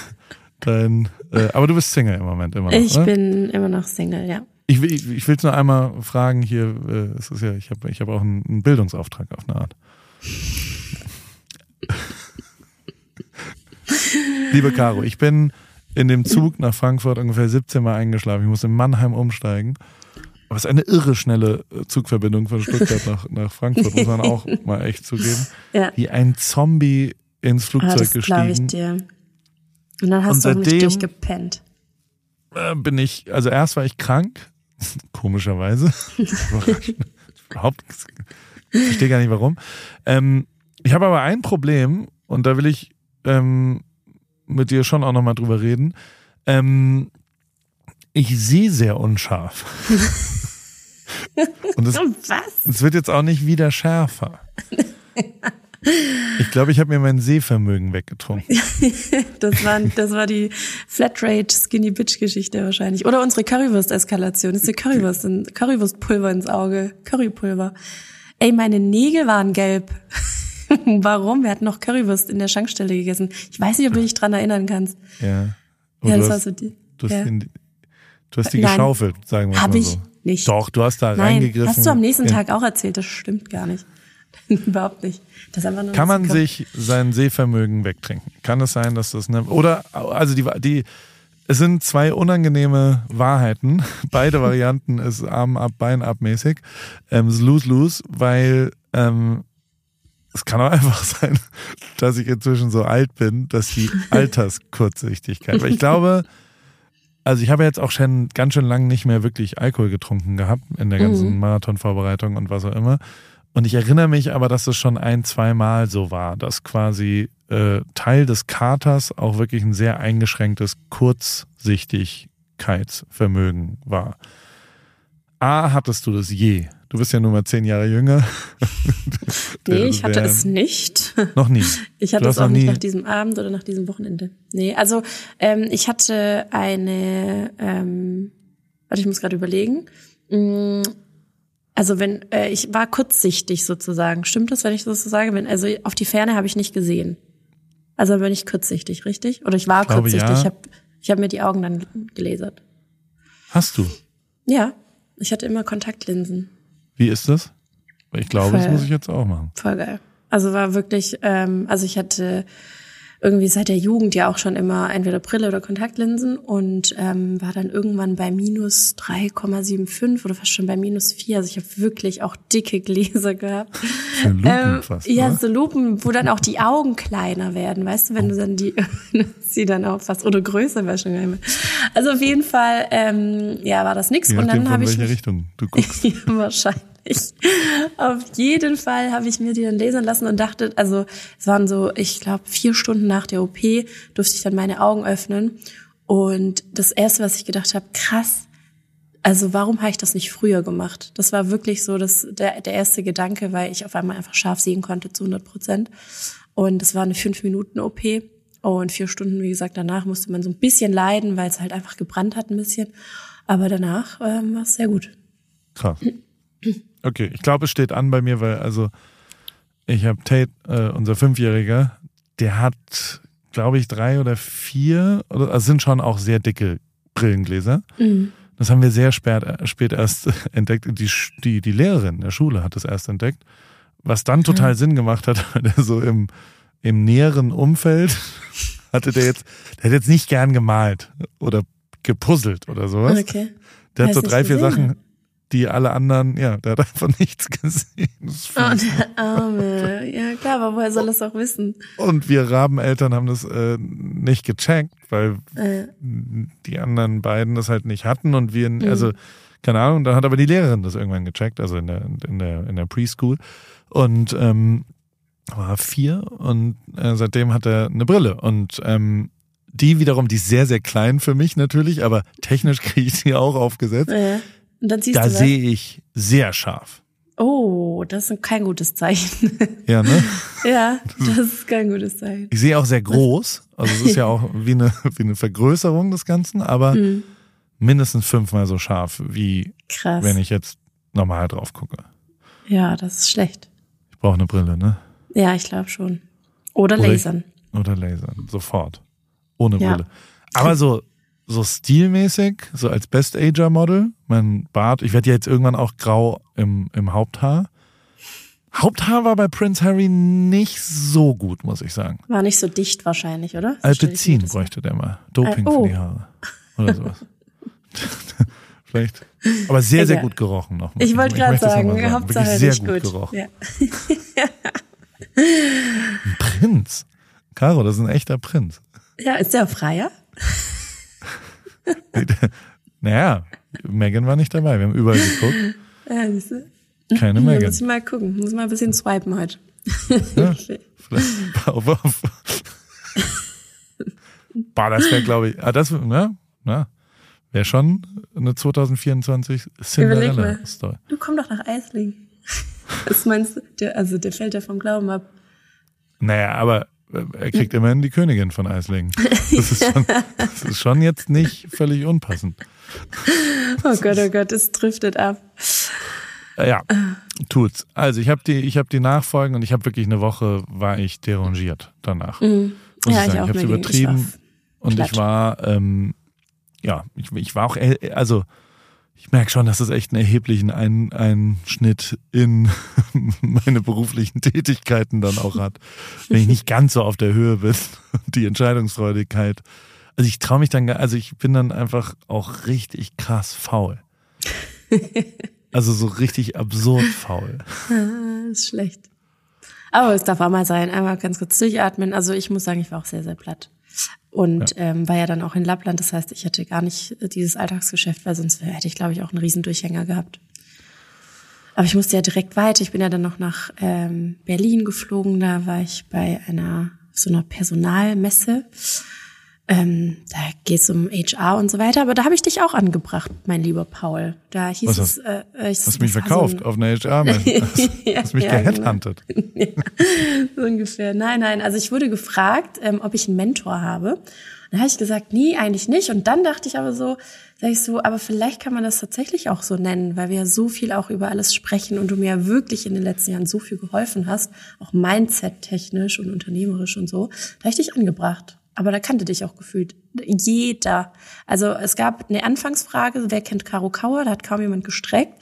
[LAUGHS] dein, äh, aber du bist Single im Moment immer noch. Ich oder? bin immer noch Single, ja. Ich, will- ich, ich will es nur einmal fragen hier. Äh, es ist ja, ich habe ich hab auch einen, einen Bildungsauftrag auf eine Art. [LAUGHS] Liebe Caro, ich bin in dem Zug nach Frankfurt ungefähr 17 Mal eingeschlafen. Ich muss in Mannheim umsteigen. Aber es ist eine irre schnelle äh, Zugverbindung von Stuttgart nach, nach Frankfurt, muss man [LAUGHS] auch mal echt zugeben. Ja. Wie ein Zombie ins Ah, Flugzeug das glaube ich gestiegen. dir. Und dann hast Und du seitdem- durchgepennt. äh, bin ich, also erst war ich krank, [LAUGHS] komischerweise. Überhaupt, ich verstehe gar nicht warum. Ähm, ich habe aber ein Problem und da will ich ähm, mit dir schon auch nochmal drüber reden. Ähm, ich sehe sehr unscharf. [LAUGHS] und es, Was? es wird jetzt auch nicht wieder schärfer. Ich glaube, ich habe mir mein Sehvermögen weggetrunken. [LAUGHS] Das war, das war die Flatrate Skinny Bitch Geschichte wahrscheinlich. Oder unsere Currywurst-Eskalation. Das ist eine Currywurst, ein Currywurstpulver ins Auge. Currypulver. Ey, meine Nägel waren gelb. [LAUGHS] Warum? Wir hatten noch Currywurst in der Schankstelle gegessen. Ich weiß nicht, ob du dich dran erinnern kannst. Ja. Und Ja, du das war hast- so die. Du hast, ja. den, du hast die Nein. geschaufelt, sagen wir Hab mal ich so. nicht. Doch, du hast da Nein, reingegriffen. hast du am nächsten Tag auch erzählt. Das stimmt gar nicht. [LAUGHS] Überhaupt nicht. Das einfach nur Kann man ein sich sein Sehvermögen wegtrinken? Kann es sein, dass das eine oder also die die es sind zwei unangenehme Wahrheiten. [LAUGHS] Beide Varianten ist Arm ab, Bein ab mäßig. Ähm, es ist lose lose, weil ähm, es kann auch einfach [LAUGHS] sein, dass ich inzwischen so alt bin, dass die [LAUGHS] Alterskurzsichtigkeit. Weil ich glaube, also ich habe jetzt auch schon ganz schön lange nicht mehr wirklich Alkohol getrunken gehabt in der ganzen Mhm. Marathonvorbereitung und was auch immer. Und ich erinnere mich aber, dass es schon ein, zwei Mal so war, dass quasi äh, Teil des Katers auch wirklich ein sehr eingeschränktes Kurzsichtigkeitsvermögen war. A, hattest du das je? Du bist ja nur mal zehn Jahre jünger. [LAUGHS] nee, ich hatte es nicht. Noch nie. Ich hatte es auch nicht nach diesem Abend oder nach diesem Wochenende. Nee, also ähm, ich hatte eine, ähm, warte, ich muss gerade überlegen. Mm, also wenn, äh, ich war kurzsichtig sozusagen. Stimmt das, wenn ich das so sage? Wenn, also auf die Ferne habe ich nicht gesehen. Also bin ich kurzsichtig, richtig? Oder ich war ich glaube, kurzsichtig. Ja. Ich habe ich hab mir die Augen dann gelasert. Hast du? Ja, ich hatte immer Kontaktlinsen. Wie ist das? Ich glaube, Voll. das muss ich jetzt auch machen. Voll geil. Also war wirklich, ähm, also ich hatte irgendwie seit der Jugend ja auch schon immer entweder Brille oder Kontaktlinsen und ähm, war dann irgendwann bei minus 3,75 oder fast schon bei minus 4. Also ich habe wirklich auch dicke Gläser gehabt. Für Lupen ähm, fast, ja, ne? so Lupen, wo dann auch die Augen kleiner werden, weißt du, wenn du dann die [LAUGHS] sie dann auch fast oder größer wäre schon geil. Also auf jeden Fall, ähm, ja, war das nix. Je und dann habe ich welche Richtung du [LAUGHS] guckst. ja, wahrscheinlich ich, auf jeden Fall habe ich mir die dann lasern lassen und dachte, also es waren so, ich glaube, vier Stunden nach der OP durfte ich dann meine Augen öffnen. Und das Erste, was ich gedacht habe, krass, also warum habe ich das nicht früher gemacht? Das war wirklich so das, der, der erste Gedanke, weil ich auf einmal einfach scharf sehen konnte zu 100 Prozent. Und es war eine fünf Minuten OP. Und vier Stunden, wie gesagt, danach musste man so ein bisschen leiden, weil es halt einfach gebrannt hat ein bisschen. Aber danach ähm, war es sehr gut. Krass. Okay, ich glaube, es steht an bei mir, weil also ich habe Tate, äh, unser Fünfjähriger, der hat, glaube ich, drei oder vier, oder also sind schon auch sehr dicke Brillengläser. Mhm. Das haben wir sehr spät, äh, spät erst [LAUGHS] entdeckt. Die, die, die Lehrerin der Schule hat das erst entdeckt, was dann total mhm. Sinn gemacht hat, [LAUGHS] weil der so im, im näheren Umfeld [LAUGHS] hatte der jetzt, der hat jetzt nicht gern gemalt oder gepuzzelt oder sowas. Okay. Der hat so drei, vier Sachen, die alle anderen, ja, der hat einfach [LAUGHS] nichts gesehen. Oh, der Arme. Ja, klar, aber woher soll das auch wissen? Und wir Rabeneltern haben das äh, nicht gecheckt, weil äh. die anderen beiden das halt nicht hatten und wir, mhm. also, keine Ahnung, dann hat aber die Lehrerin das irgendwann gecheckt, also in der, in der, in der Preschool. Und ähm, war vier und äh, seitdem hat er eine Brille. Und ähm, die wiederum, die ist sehr, sehr klein für mich natürlich, aber technisch [LAUGHS] kriege ich sie auch aufgesetzt. Ja und dann siehst da sehe ich sehr scharf. Oh, das ist kein gutes Zeichen. [LAUGHS] Ja, ne? ja, das ist kein gutes Zeichen. Ich sehe auch sehr groß. Also es ist ja auch wie eine, [LAUGHS] wie eine Vergrößerung des Ganzen, aber mhm. mindestens fünfmal so scharf, wie Krass. wenn ich jetzt normal drauf gucke. Ja, das ist schlecht. Ich brauche eine Brille, ne? Ja, ich glaube schon. Oder, oder lasern. Ich, oder lasern, sofort. Ohne ja. Brille. Aber so so stilmäßig, so als Best-Ager-Model. Mein Bart, ich werde ja jetzt irgendwann auch grau im, im Haupthaar. Haupthaar war bei Prince Harry nicht so gut, muss ich sagen. War nicht so dicht wahrscheinlich, oder? So Altezin bräuchte der mal. Doping äh, oh. für die Haare. Oder sowas. [LAUGHS] Vielleicht. Aber sehr, sehr gut gerochen noch. Ich wollte gerade sagen, sagen, Hauptsache sehr gut, gut, gerochen. Ja. ein Prinz. Caro, das ist ein echter Prinz. Ja, ist der Freier? [LAUGHS] naja, Megan war nicht dabei. Wir haben überall geguckt. Ja? Keine Megan. Muss ich mal gucken. Muss mal ein bisschen swipen heute. Ja, [LAUGHS] vielleicht. Auf, auf. Boah, das wäre, glaube ich, ah, das, ne? Na, wäre schon eine 2024 Cinderella-Story. Du komm doch nach Eisling. [LAUGHS] Was meinst du? Der, also, der fällt ja vom Glauben ab. Naja, aber er kriegt immerhin die Königin von Eislingen. Das ist, schon, das ist schon jetzt nicht völlig unpassend. Oh Gott, oh Gott, es driftet ab. Ja, tut's. Also ich habe die, ich habe die Nachfolgen und ich habe wirklich eine Woche war ich derangiert danach. Mhm. Ja, ich, ich, ich habe es übertrieben ich und ich war, ähm, ja, ich, ich war auch, also ich merke schon, dass das echt einen erheblichen Ein Einschnitt in [LAUGHS] meine beruflichen Tätigkeiten dann auch hat, wenn ich nicht ganz so auf der Höhe bin und [LAUGHS] die Entscheidungsfreudigkeit. Also ich traue mich dann, also ich bin dann einfach auch richtig krass faul. [LAUGHS] Also so richtig absurd faul. Das ist schlecht. Aber es darf auch mal sein, einmal ganz kurz durchatmen. Also ich muss sagen, ich war auch sehr, sehr platt. Und ja. Ähm, war ja dann auch in Lappland. Das heißt, ich hatte gar nicht äh, dieses Alltagsgeschäft, weil sonst hätte ich, glaube ich, auch einen riesen Durchhänger gehabt. Aber ich musste ja direkt weiter. Ich bin ja dann noch nach ähm, Berlin geflogen. Da war ich bei einer so einer Personalmesse. Ähm, da geht es um HR und so weiter. Aber da habe ich dich auch angebracht, mein lieber Paul. Da hieß was es. Äh, ich, hast mich verkauft so auf eine HR? hast, [LAUGHS] [LAUGHS] hast mich ja, gehadhuntet. Genau. [LAUGHS] ja, so ungefähr. Nein, nein. Also ich wurde gefragt, ähm, ob ich einen Mentor habe. Dann habe ich gesagt, nee, eigentlich nicht. Und dann dachte ich aber so, sag ich so, aber vielleicht kann man das tatsächlich auch so nennen, weil wir ja so viel auch über alles sprechen und du mir ja wirklich in den letzten Jahren so viel geholfen hast, auch Mindset-technisch und unternehmerisch und so. Da habe ich dich angebracht. Aber da kannte dich auch gefühlt jeder. Also es gab eine Anfangsfrage, wer kennt Caro Kauer? Da hat kaum jemand gestreckt.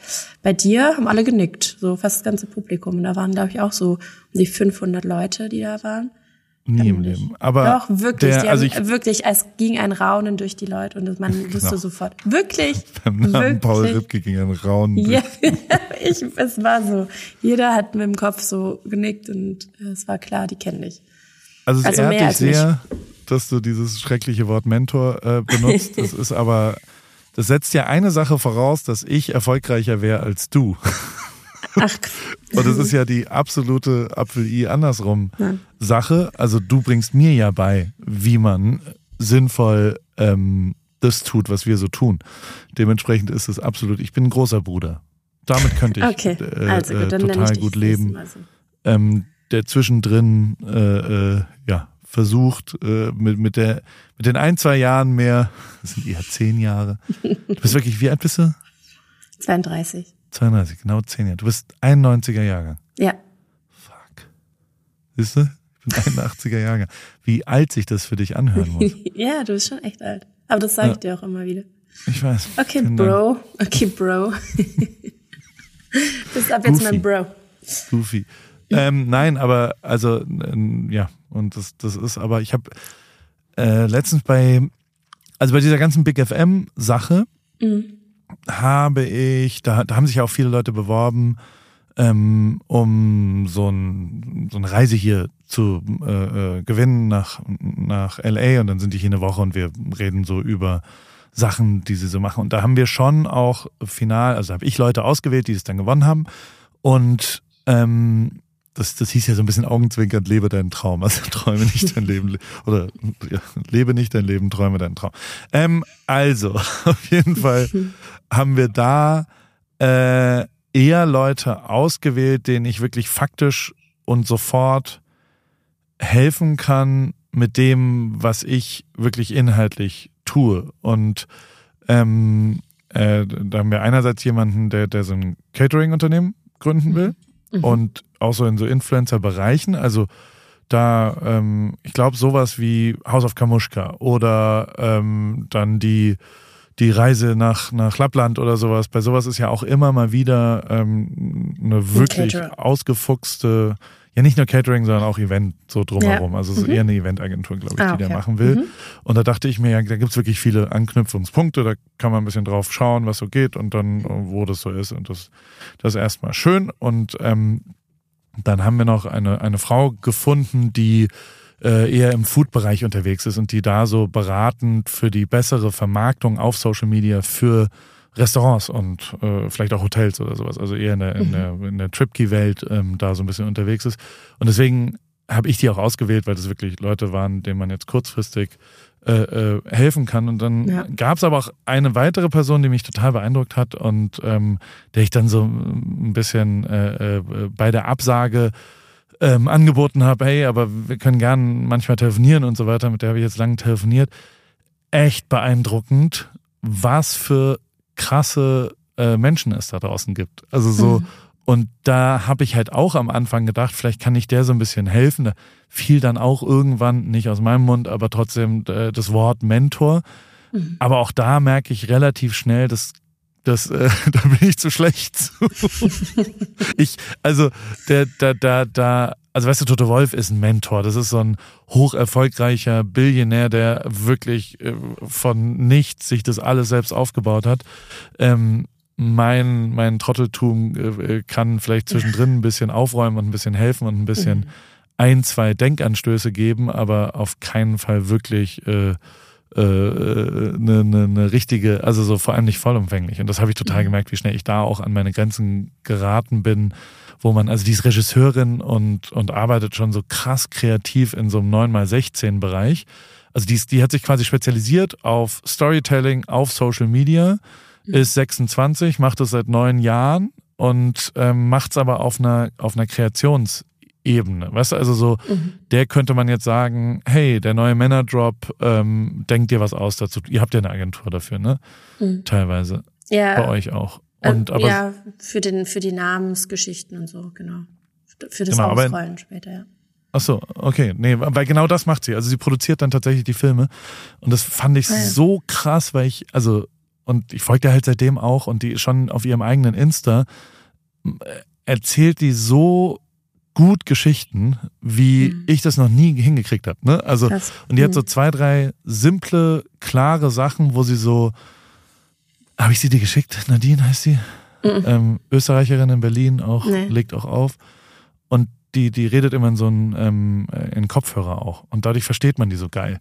Bei dir haben alle genickt, so fast das ganze Publikum. Und da waren, glaube ich, auch so um die 500 Leute, die da waren. Nie im Leben. Aber Doch, wirklich. Der, also ich, wirklich, es ging ein Raunen durch die Leute und man [LAUGHS] wusste genau. sofort. Wirklich. Beim Namen wirklich. Paul Ripke ging ein Raunen ja, [LAUGHS] ich, es war so. Jeder hat mit dem Kopf so genickt und es war klar, die kennen dich. Also es also ehrt dich sehr, mich. Dass du dieses schreckliche Wort Mentor äh, benutzt. Das ist aber, das setzt ja eine Sache voraus, dass ich erfolgreicher wäre als du. Ach. Und das ist ja die absolute Apfel-I andersrum ja. Sache. Also du bringst mir ja bei, wie man sinnvoll ähm, das tut, was wir so tun. Dementsprechend ist es absolut, ich bin ein großer Bruder. Damit könnte ich okay. äh, also gut, äh, total gut leben. Also. Ähm, der zwischendrin äh, äh, ja versucht äh, mit mit der mit den ein zwei Jahren mehr, das [LAUGHS] sind eher zehn Jahre. Du bist wirklich wie alt bist du? 32. 32, genau zehn Jahre. Du bist 91er Jahrgang. Ja. Fuck. Siehst du? Ich bin 81er Jahrgang. Wie alt sich das für dich anhören muss. [LAUGHS] ja, du bist schon echt alt. Aber das sage ja. ich dir auch immer wieder. Ich weiß. Okay, Bro. Okay, Bro. [LAUGHS] bist ab jetzt mein Bro. Goofy. Ähm, nein, aber also ja, und das, das ist aber, ich habe äh, letztens bei, also bei dieser ganzen Big FM Sache, mhm habe ich, da, da haben sich ja auch viele Leute beworben, ähm, um so, ein, so eine Reise hier zu äh, äh, gewinnen nach, nach LA und dann sind die hier eine Woche und wir reden so über Sachen, die sie so machen. Und da haben wir schon auch final, also habe ich Leute ausgewählt, die es dann gewonnen haben. Und ähm, das, das hieß ja so ein bisschen augenzwinkernd, lebe deinen Traum. Also [LAUGHS] träume nicht dein Leben oder ja, lebe nicht dein Leben, träume deinen Traum. Ähm, also, [LAUGHS] auf jeden Fall haben wir da äh, eher Leute ausgewählt, denen ich wirklich faktisch und sofort helfen kann mit dem, was ich wirklich inhaltlich tue. Und ähm, äh, da haben wir einerseits jemanden, der, der so ein Catering-Unternehmen gründen will mhm. und auch so in so Influencer-Bereichen. Also da, ähm, ich glaube, sowas wie House of Kamushka oder ähm, dann die die Reise nach, nach Lappland oder sowas. Bei sowas ist ja auch immer mal wieder ähm, eine wirklich ausgefuchste, ja nicht nur Catering, sondern auch Event so drumherum. Ja. Also es ist mhm. eher eine Eventagentur, glaube ich, ah, die okay. der machen will. Mhm. Und da dachte ich mir, ja, da gibt's wirklich viele Anknüpfungspunkte, da kann man ein bisschen drauf schauen, was so geht und dann, wo das so ist. Und das, das ist erstmal schön. Und ähm, dann haben wir noch eine, eine Frau gefunden, die äh, eher im Food-Bereich unterwegs ist und die da so beratend für die bessere Vermarktung auf Social Media für Restaurants und äh, vielleicht auch Hotels oder sowas, also eher in der, in mhm. der, in der Tripkey-Welt ähm, da so ein bisschen unterwegs ist. Und deswegen habe ich die auch ausgewählt, weil das wirklich Leute waren, denen man jetzt kurzfristig äh, äh, helfen kann. Und dann ja. gab es aber auch eine weitere Person, die mich total beeindruckt hat und ähm, der ich dann so ein bisschen äh, äh, bei der Absage ähm, angeboten habe, hey, aber wir können gern manchmal telefonieren und so weiter, mit der habe ich jetzt lange telefoniert. Echt beeindruckend, was für krasse äh, Menschen es da draußen gibt. Also so, mhm. und da habe ich halt auch am Anfang gedacht, vielleicht kann ich der so ein bisschen helfen. Da fiel dann auch irgendwann, nicht aus meinem Mund, aber trotzdem äh, das Wort Mentor. Mhm. Aber auch da merke ich relativ schnell, dass das, äh, [LAUGHS] da bin ich zu schlecht. [LAUGHS] ich, also, der, da, da, da, also weißt du, Toto Wolf ist ein Mentor. Das ist so ein hoch erfolgreicher Billionär, der wirklich äh, von nichts sich das alles selbst aufgebaut hat. Ähm, mein, mein Trotteltum äh, kann vielleicht zwischendrin ein bisschen aufräumen und ein bisschen helfen und ein bisschen mhm. ein, zwei Denkanstöße geben, aber auf keinen Fall wirklich äh, äh, eine, eine, eine richtige, also so vor allem nicht vollumfänglich. Und das habe ich total mhm. gemerkt, wie schnell ich da auch an meine Grenzen geraten bin, wo man, also die ist Regisseurin und, und arbeitet schon so krass kreativ in so einem 9x16 Bereich. also die, die hat sich quasi spezialisiert auf Storytelling, auf Social Media, mhm. ist 26, macht das seit neun Jahren und ähm, macht es aber auf einer, auf einer Kreationsebene. Weißt du, also so, mhm. der könnte man jetzt sagen, hey, der neue Männerdrop, ähm, denkt dir was aus dazu. Ihr habt ja eine Agentur dafür, ne? Mhm. Teilweise. Ja. Bei euch auch. Und, ähm, aber, ja, für, den, für die Namensgeschichten und so, genau. Für das genau, Ausrollen später, ja. Ach so, okay. Nee, weil genau das macht sie. Also sie produziert dann tatsächlich die Filme. Und das fand ich ah, ja. so krass, weil ich, also, und ich folge halt seitdem auch und die schon auf ihrem eigenen Insta äh, erzählt die so gut Geschichten, wie mhm. ich das noch nie hingekriegt habe. Ne? Also, Krass. und die mhm. hat so zwei, drei simple, klare Sachen, wo sie so, habe ich sie dir geschickt? Nadine heißt sie? Mhm. Ähm, Österreicherin in Berlin auch, nee. legt auch auf. Und die, die redet immer in so einen, ähm, in Kopfhörer auch. Und dadurch versteht man die so geil.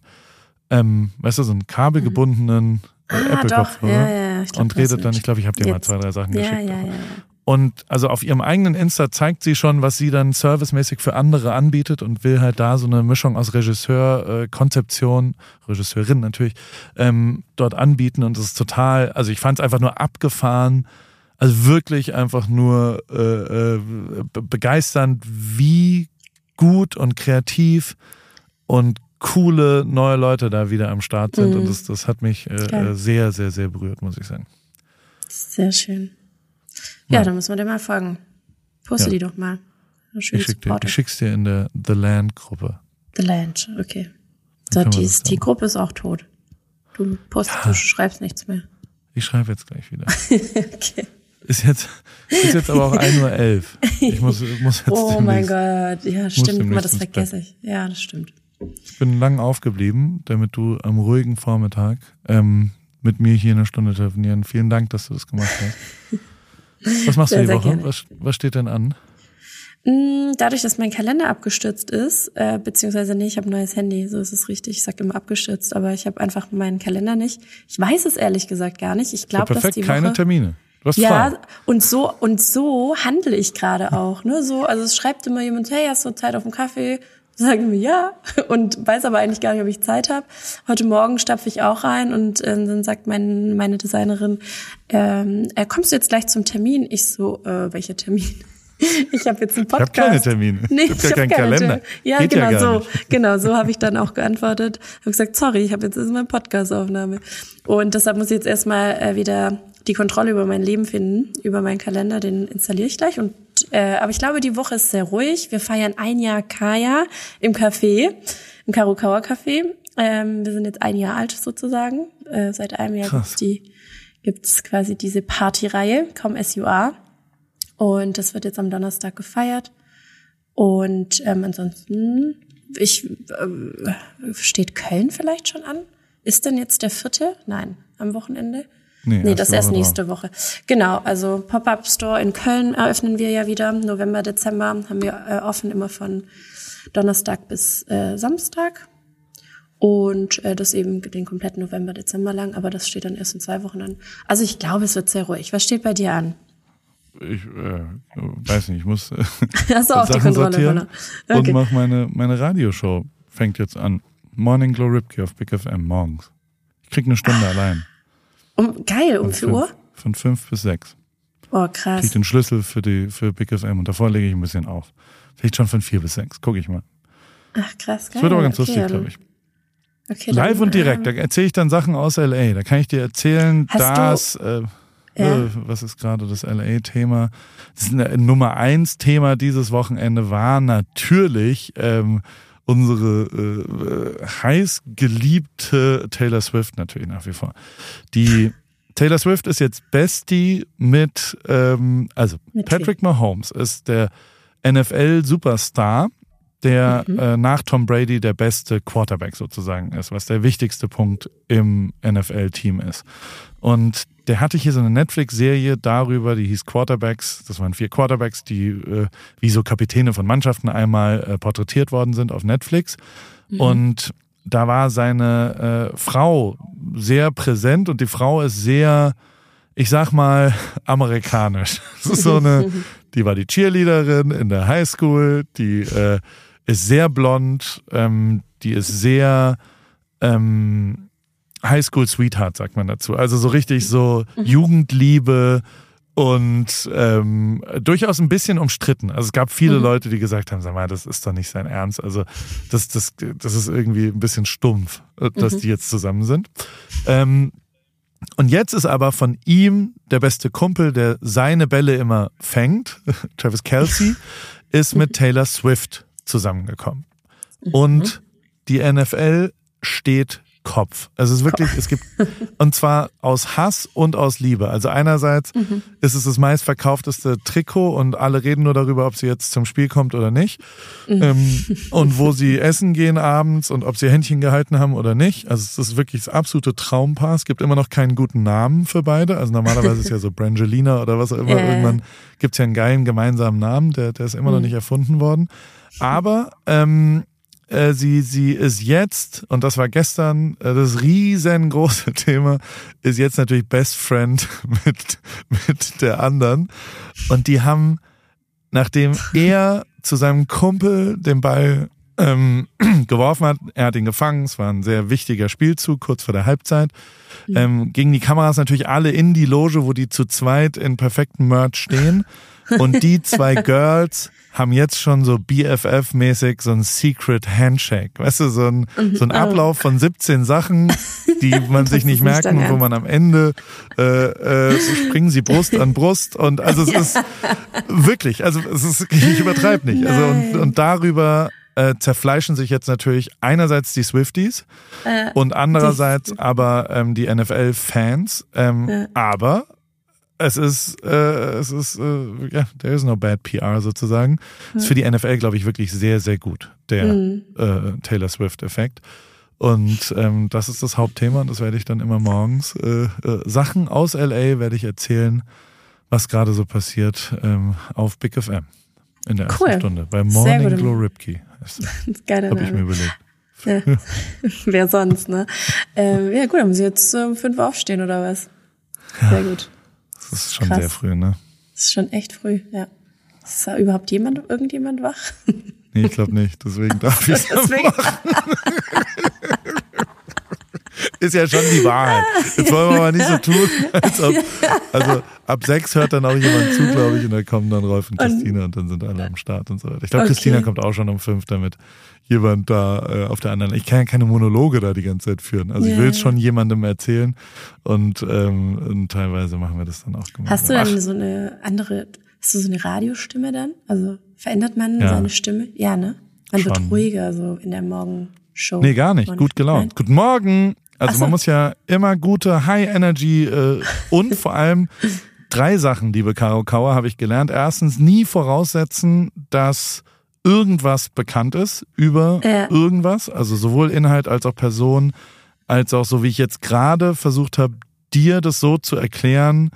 Ähm, weißt du, so einen kabelgebundenen mhm. ah, Apple-Kopfhörer. Ja, ja, ja. Und redet dann, ich glaube, ich habe dir mal zwei, drei Sachen geschickt. Ja, ja, ja. Und also auf ihrem eigenen Insta zeigt sie schon, was sie dann servicemäßig für andere anbietet und will halt da so eine Mischung aus Regisseur, äh, Konzeption, Regisseurin natürlich, ähm, dort anbieten. Und das ist total, also ich fand es einfach nur abgefahren, also wirklich einfach nur äh, äh, begeisternd, wie gut und kreativ und coole neue Leute da wieder am Start sind. Mhm. Und das, das hat mich äh, sehr, sehr, sehr berührt, muss ich sagen. Sehr schön. Ja, ja. dann müssen wir dir mal folgen. Poste ja. die doch mal. Ich, schick dir, ich schick's dir in der The Land Gruppe. The Land, okay. So, die, die Gruppe ist auch tot. Du postest, ja. du schreibst nichts mehr. Ich schreibe jetzt gleich wieder. [LAUGHS] okay. Ist jetzt, ist jetzt aber auch 1.11 Uhr. Ich muss, muss jetzt Oh mein Gott, ja, stimmt. Mal, das vergesse ich. Ja, das stimmt. Ich bin lang aufgeblieben, damit du am ruhigen Vormittag ähm, mit mir hier eine Stunde telefonieren. Vielen Dank, dass du das gemacht hast. [LAUGHS] Was machst sehr, du die Woche? Was, was steht denn an? Mm, dadurch, dass mein Kalender abgestürzt ist, äh, beziehungsweise nee, ich habe ein neues Handy, so ist es richtig. Ich sage immer abgestürzt, aber ich habe einfach meinen Kalender nicht. Ich weiß es ehrlich gesagt gar nicht. Ich glaube, dass die Woche keine Termine. Du hast ja, frei. und so und so handle ich gerade auch, ne? So, also es schreibt immer jemand, hey, hast du Zeit auf dem Kaffee? Sagen wir ja und weiß aber eigentlich gar nicht, ob ich Zeit habe. Heute Morgen stapfe ich auch rein und äh, dann sagt mein, meine Designerin, ähm, äh, kommst du jetzt gleich zum Termin? Ich so, äh, welcher Termin? [LAUGHS] Ich habe jetzt einen Podcast. Ich habe keine Termine. Nee, ich habe ja keinen Kalender. Ja, Geht genau ja so. Nicht. [LAUGHS] Genau, so habe ich dann auch geantwortet. Habe gesagt, sorry, ich habe jetzt meine Podcast-Aufnahme. Und deshalb muss ich jetzt erstmal äh, wieder die Kontrolle über mein Leben finden, über meinen Kalender, den installiere ich gleich. Und äh, aber ich glaube, die Woche ist sehr ruhig. Wir feiern ein Jahr Kaya im Café, im Karukawa Café. Ähm, wir sind jetzt ein Jahr alt sozusagen. Äh, seit einem Jahr gibt's die gibt's quasi diese Partyreihe, kaum SUA. Und das wird jetzt am Donnerstag gefeiert. Und ähm, ansonsten, ich äh, steht Köln vielleicht schon an? Ist denn jetzt der vierte? Nein, am Wochenende. Nee, nee das erst nächste Woche. Genau, also Pop-up Store in Köln eröffnen wir ja wieder. November, Dezember haben wir äh, offen immer von Donnerstag bis äh, Samstag. Und äh, das eben den kompletten November, Dezember lang, aber das steht dann erst in zwei Wochen an. Also ich glaube, es wird sehr ruhig. Was steht bei dir an? Ich äh, weiß nicht, ich muss äh, [LAUGHS] Hast du auch die Kontrolle okay. und mach meine, meine Radioshow. Fängt jetzt an. Morning Glow Ripke auf Big FM morgens. Ich krieg eine Stunde ah. allein. Um, geil, um 4 Uhr? Von 5 bis 6. Oh, krass. Krieg den Schlüssel für die für Big FM und davor lege ich ein bisschen auf. Vielleicht schon von 4 bis 6. Guck ich mal. Ach, krass, geil. Das wird aber ganz okay, lustig, glaube ich. Okay, Live dann, und direkt, ähm, da erzähle ich dann Sachen aus LA. Da kann ich dir erzählen, dass, äh, ja. äh, was ist gerade das LA-Thema? Das Nummer eins Thema dieses Wochenende war natürlich ähm, unsere äh, heiß geliebte Taylor Swift natürlich nach wie vor. Die [LAUGHS] Taylor Swift ist jetzt Bestie mit, ähm, also Patrick Mahomes ist der NFL-Superstar, der mhm. äh, nach Tom Brady der beste Quarterback sozusagen ist, was der wichtigste Punkt im NFL-Team ist. Und der hatte hier so eine Netflix-Serie darüber, die hieß Quarterbacks. Das waren vier Quarterbacks, die äh, wie so Kapitäne von Mannschaften einmal äh, porträtiert worden sind auf Netflix. Mhm. Und da war seine äh, Frau sehr präsent und die Frau ist sehr, ich sag mal, [LAUGHS] amerikanisch. [LAUGHS] Das ist so eine, [LAUGHS] die war die Cheerleaderin in der Highschool, die äh, ist sehr blond, ähm, die ist sehr ähm, Highschool Sweetheart, sagt man dazu. Also so richtig so mhm. Jugendliebe und ähm, durchaus ein bisschen umstritten. Also es gab viele mhm. Leute, die gesagt haben, sag mal, das ist doch nicht sein Ernst. Also das, das, das ist irgendwie ein bisschen stumpf, äh, dass mhm. die jetzt zusammen sind. Ähm, und jetzt ist aber von ihm der beste Kumpel, der seine Bälle immer fängt, [LAUGHS] Travis Kelsey, ist mit [LAUGHS] Taylor Swift zusammengekommen. Mhm. Und die NFL steht Kopf. Also es ist wirklich, es gibt, und zwar aus Hass und aus Liebe. Also einerseits mhm. ist es das meistverkaufteste Trikot und alle reden nur darüber, ob sie jetzt zum Spiel kommt oder nicht. Mhm. Ähm, und wo sie essen gehen abends und ob sie Händchen gehalten haben oder nicht. Also es ist wirklich das absolute Traumpaar. Es gibt immer noch keinen guten Namen für beide. Also normalerweise ist es ja so [LAUGHS] Brangelina oder was auch immer. Äh. Irgendwann gibt es ja einen geilen gemeinsamen Namen, der, der ist immer mhm. noch nicht erfunden worden. Aber ähm, äh, sie, sie ist jetzt, und das war gestern, äh, das riesengroße [LAUGHS] Thema, ist jetzt natürlich Best Friend [LAUGHS] mit, mit der anderen. Und die haben, nachdem er zu seinem Kumpel den Ball ähm, [CLEARS THROAT] geworfen hat, er hat ihn gefangen, es war ein sehr wichtiger Spielzug, kurz vor der Halbzeit, ähm, gingen die Kameras natürlich alle in die Loge, wo die zu zweit in perfektem Merch stehen. [LAUGHS] Und die zwei Girls haben jetzt schon so BFF-mäßig so ein Secret Handshake. Weißt du, so ein, mhm. so ein Ablauf von 17 Sachen, [LAUGHS] die man sich nicht merken, wo man am Ende äh, äh, springen sie Brust an Brust und also es ist wirklich, also es ist, ich übertreibe nicht. Also und, und darüber äh, zerfleischen sich jetzt natürlich einerseits die Swifties äh, und andererseits aber ähm, die NFL-Fans. Ähm, ja. Aber es ist, äh, es ist, äh, ja, there is no bad PR sozusagen. Mhm. Ist für die NFL, glaube ich, wirklich sehr, sehr gut, der mhm. äh, Taylor Swift-Effekt. Und ähm, das ist das Hauptthema und das werde ich dann immer morgens. Äh, äh, Sachen aus LA werde ich erzählen, was gerade so passiert ähm, auf Big FM in der ersten Stunde. Bei Morning Glow Ripkey. [LAUGHS] Habe ich mir überlegt. [LAUGHS] Ja. Wer sonst, ne? Ähm, ja, gut, dann muss ich jetzt um fünf aufstehen oder was? Sehr gut. Das ist schon Krass. sehr früh, ne? Das ist schon echt früh, ja. Ist da überhaupt jemand, irgendjemand wach? Nee, ich glaube nicht. Deswegen darf [LAUGHS] ich es machen. [LAUGHS] ist ja schon die Wahrheit. Jetzt wollen wir mal nicht so tun, als ob, [LAUGHS] also ab sechs hört dann auch jemand zu, glaube ich, und dann kommen dann Rolf und Christina und dann sind alle am Start und so weiter. Ich glaube, okay. Christina kommt auch schon um fünf, damit jemand da äh, auf der anderen. Ich kann ja keine Monologe da die ganze Zeit führen. Also yeah. ich will es schon jemandem erzählen und, ähm, und teilweise machen wir das dann auch gemeinsam. Hast du dann Ach. so eine andere, hast du so eine Radiostimme dann? Also verändert man ja. seine Stimme? Ja, ne? Man schon. wird ruhiger so in der Morgenshow. Nee, gar nicht. Gut gelaunt. Nein? Guten Morgen. Also so. man muss ja immer gute High Energy äh, und vor allem drei Sachen, liebe Caro Kauer, habe ich gelernt. Erstens, nie voraussetzen, dass irgendwas bekannt ist über ja. irgendwas, also sowohl Inhalt als auch Person, als auch so wie ich jetzt gerade versucht habe, dir das so zu erklären,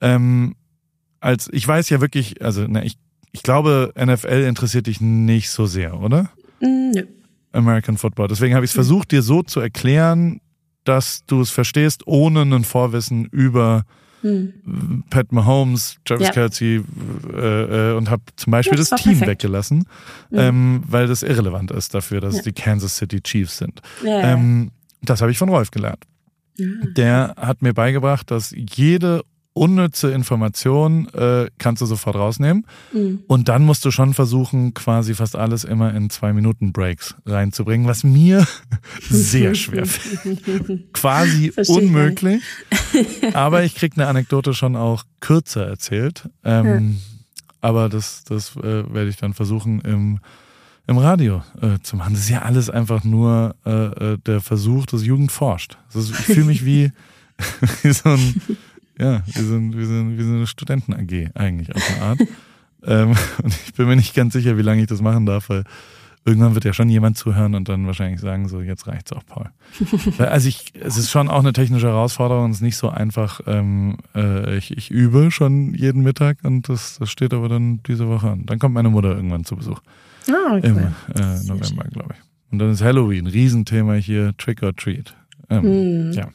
ähm, als ich weiß ja wirklich, also na, ich, ich glaube, NFL interessiert dich nicht so sehr, oder? Mm, nö. American Football. Deswegen habe ich es versucht, dir so zu erklären, dass du es verstehst, ohne ein Vorwissen über hm. Pat Mahomes, Travis ja. Kelsey äh, äh, und habe zum Beispiel das, das Team perfekt. weggelassen, mhm. ähm, weil das irrelevant ist dafür, dass ja. es die Kansas City Chiefs sind. Ja, ähm, das habe ich von Rolf gelernt. Der hat mir beigebracht, dass jede unnütze Information äh, kannst du sofort rausnehmen. Mhm. Und dann musst du schon versuchen, quasi fast alles immer in zwei Minuten Breaks reinzubringen, was mir [LAUGHS] sehr schwer fällt. [LAUGHS] quasi Verstehe unmöglich. [LAUGHS] aber ich krieg eine Anekdote schon auch kürzer erzählt. Ähm, ja. Aber das, das äh, werde ich dann versuchen im im Radio äh, zu machen. Das ist ja alles einfach nur äh, äh der Versuch, dass Jugend forscht. Ist, ich fühle mich wie, wie so ein ja, wir sind, wir sind, wir sind eine Studenten-AG eigentlich auf eine Art. [LAUGHS] ähm, und ich bin mir nicht ganz sicher, wie lange ich das machen darf, weil irgendwann wird ja schon jemand zuhören und dann wahrscheinlich sagen, so jetzt reicht's auch, Paul. [LAUGHS] also ich, es ist schon auch eine technische Herausforderung, es ist nicht so einfach. Ähm, äh, ich, ich übe schon jeden Mittag und das, das steht aber dann diese Woche an. Dann kommt meine Mutter irgendwann zu Besuch. Ah, okay. Im äh, November, glaube ich. Und dann ist Halloween, Riesenthema hier, Trick or Treat. Ähm, hm. Ja,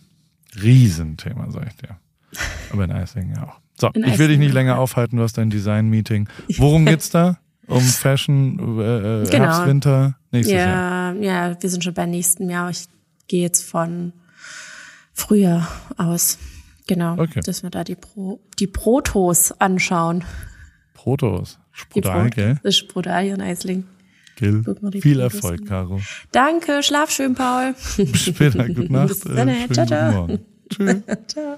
Riesenthema, sag ich dir. [LAUGHS] Aber in Eisingen auch. So, in ich will dich nicht länger aufhalten, du hast dein Design-Meeting. Worum [LAUGHS] geht's da? Um Fashion, äh, äh, genau. Herbst, Winter, nächstes ja, Jahr? Ja, wir sind schon beim nächsten Jahr. Ich gehe jetzt von früher aus. Genau, okay. dass wir da die, Pro, die Protos anschauen. Protos. Sprudal, gell? Das ist Sprudal hier in Eisling. Gil. Viel Protos Erfolg, Caro. Danke, schlaf schön, Paul. Bis später, gute [LAUGHS] Nacht. Bis dann, äh, ciao, ciao. Tschüss. ciao.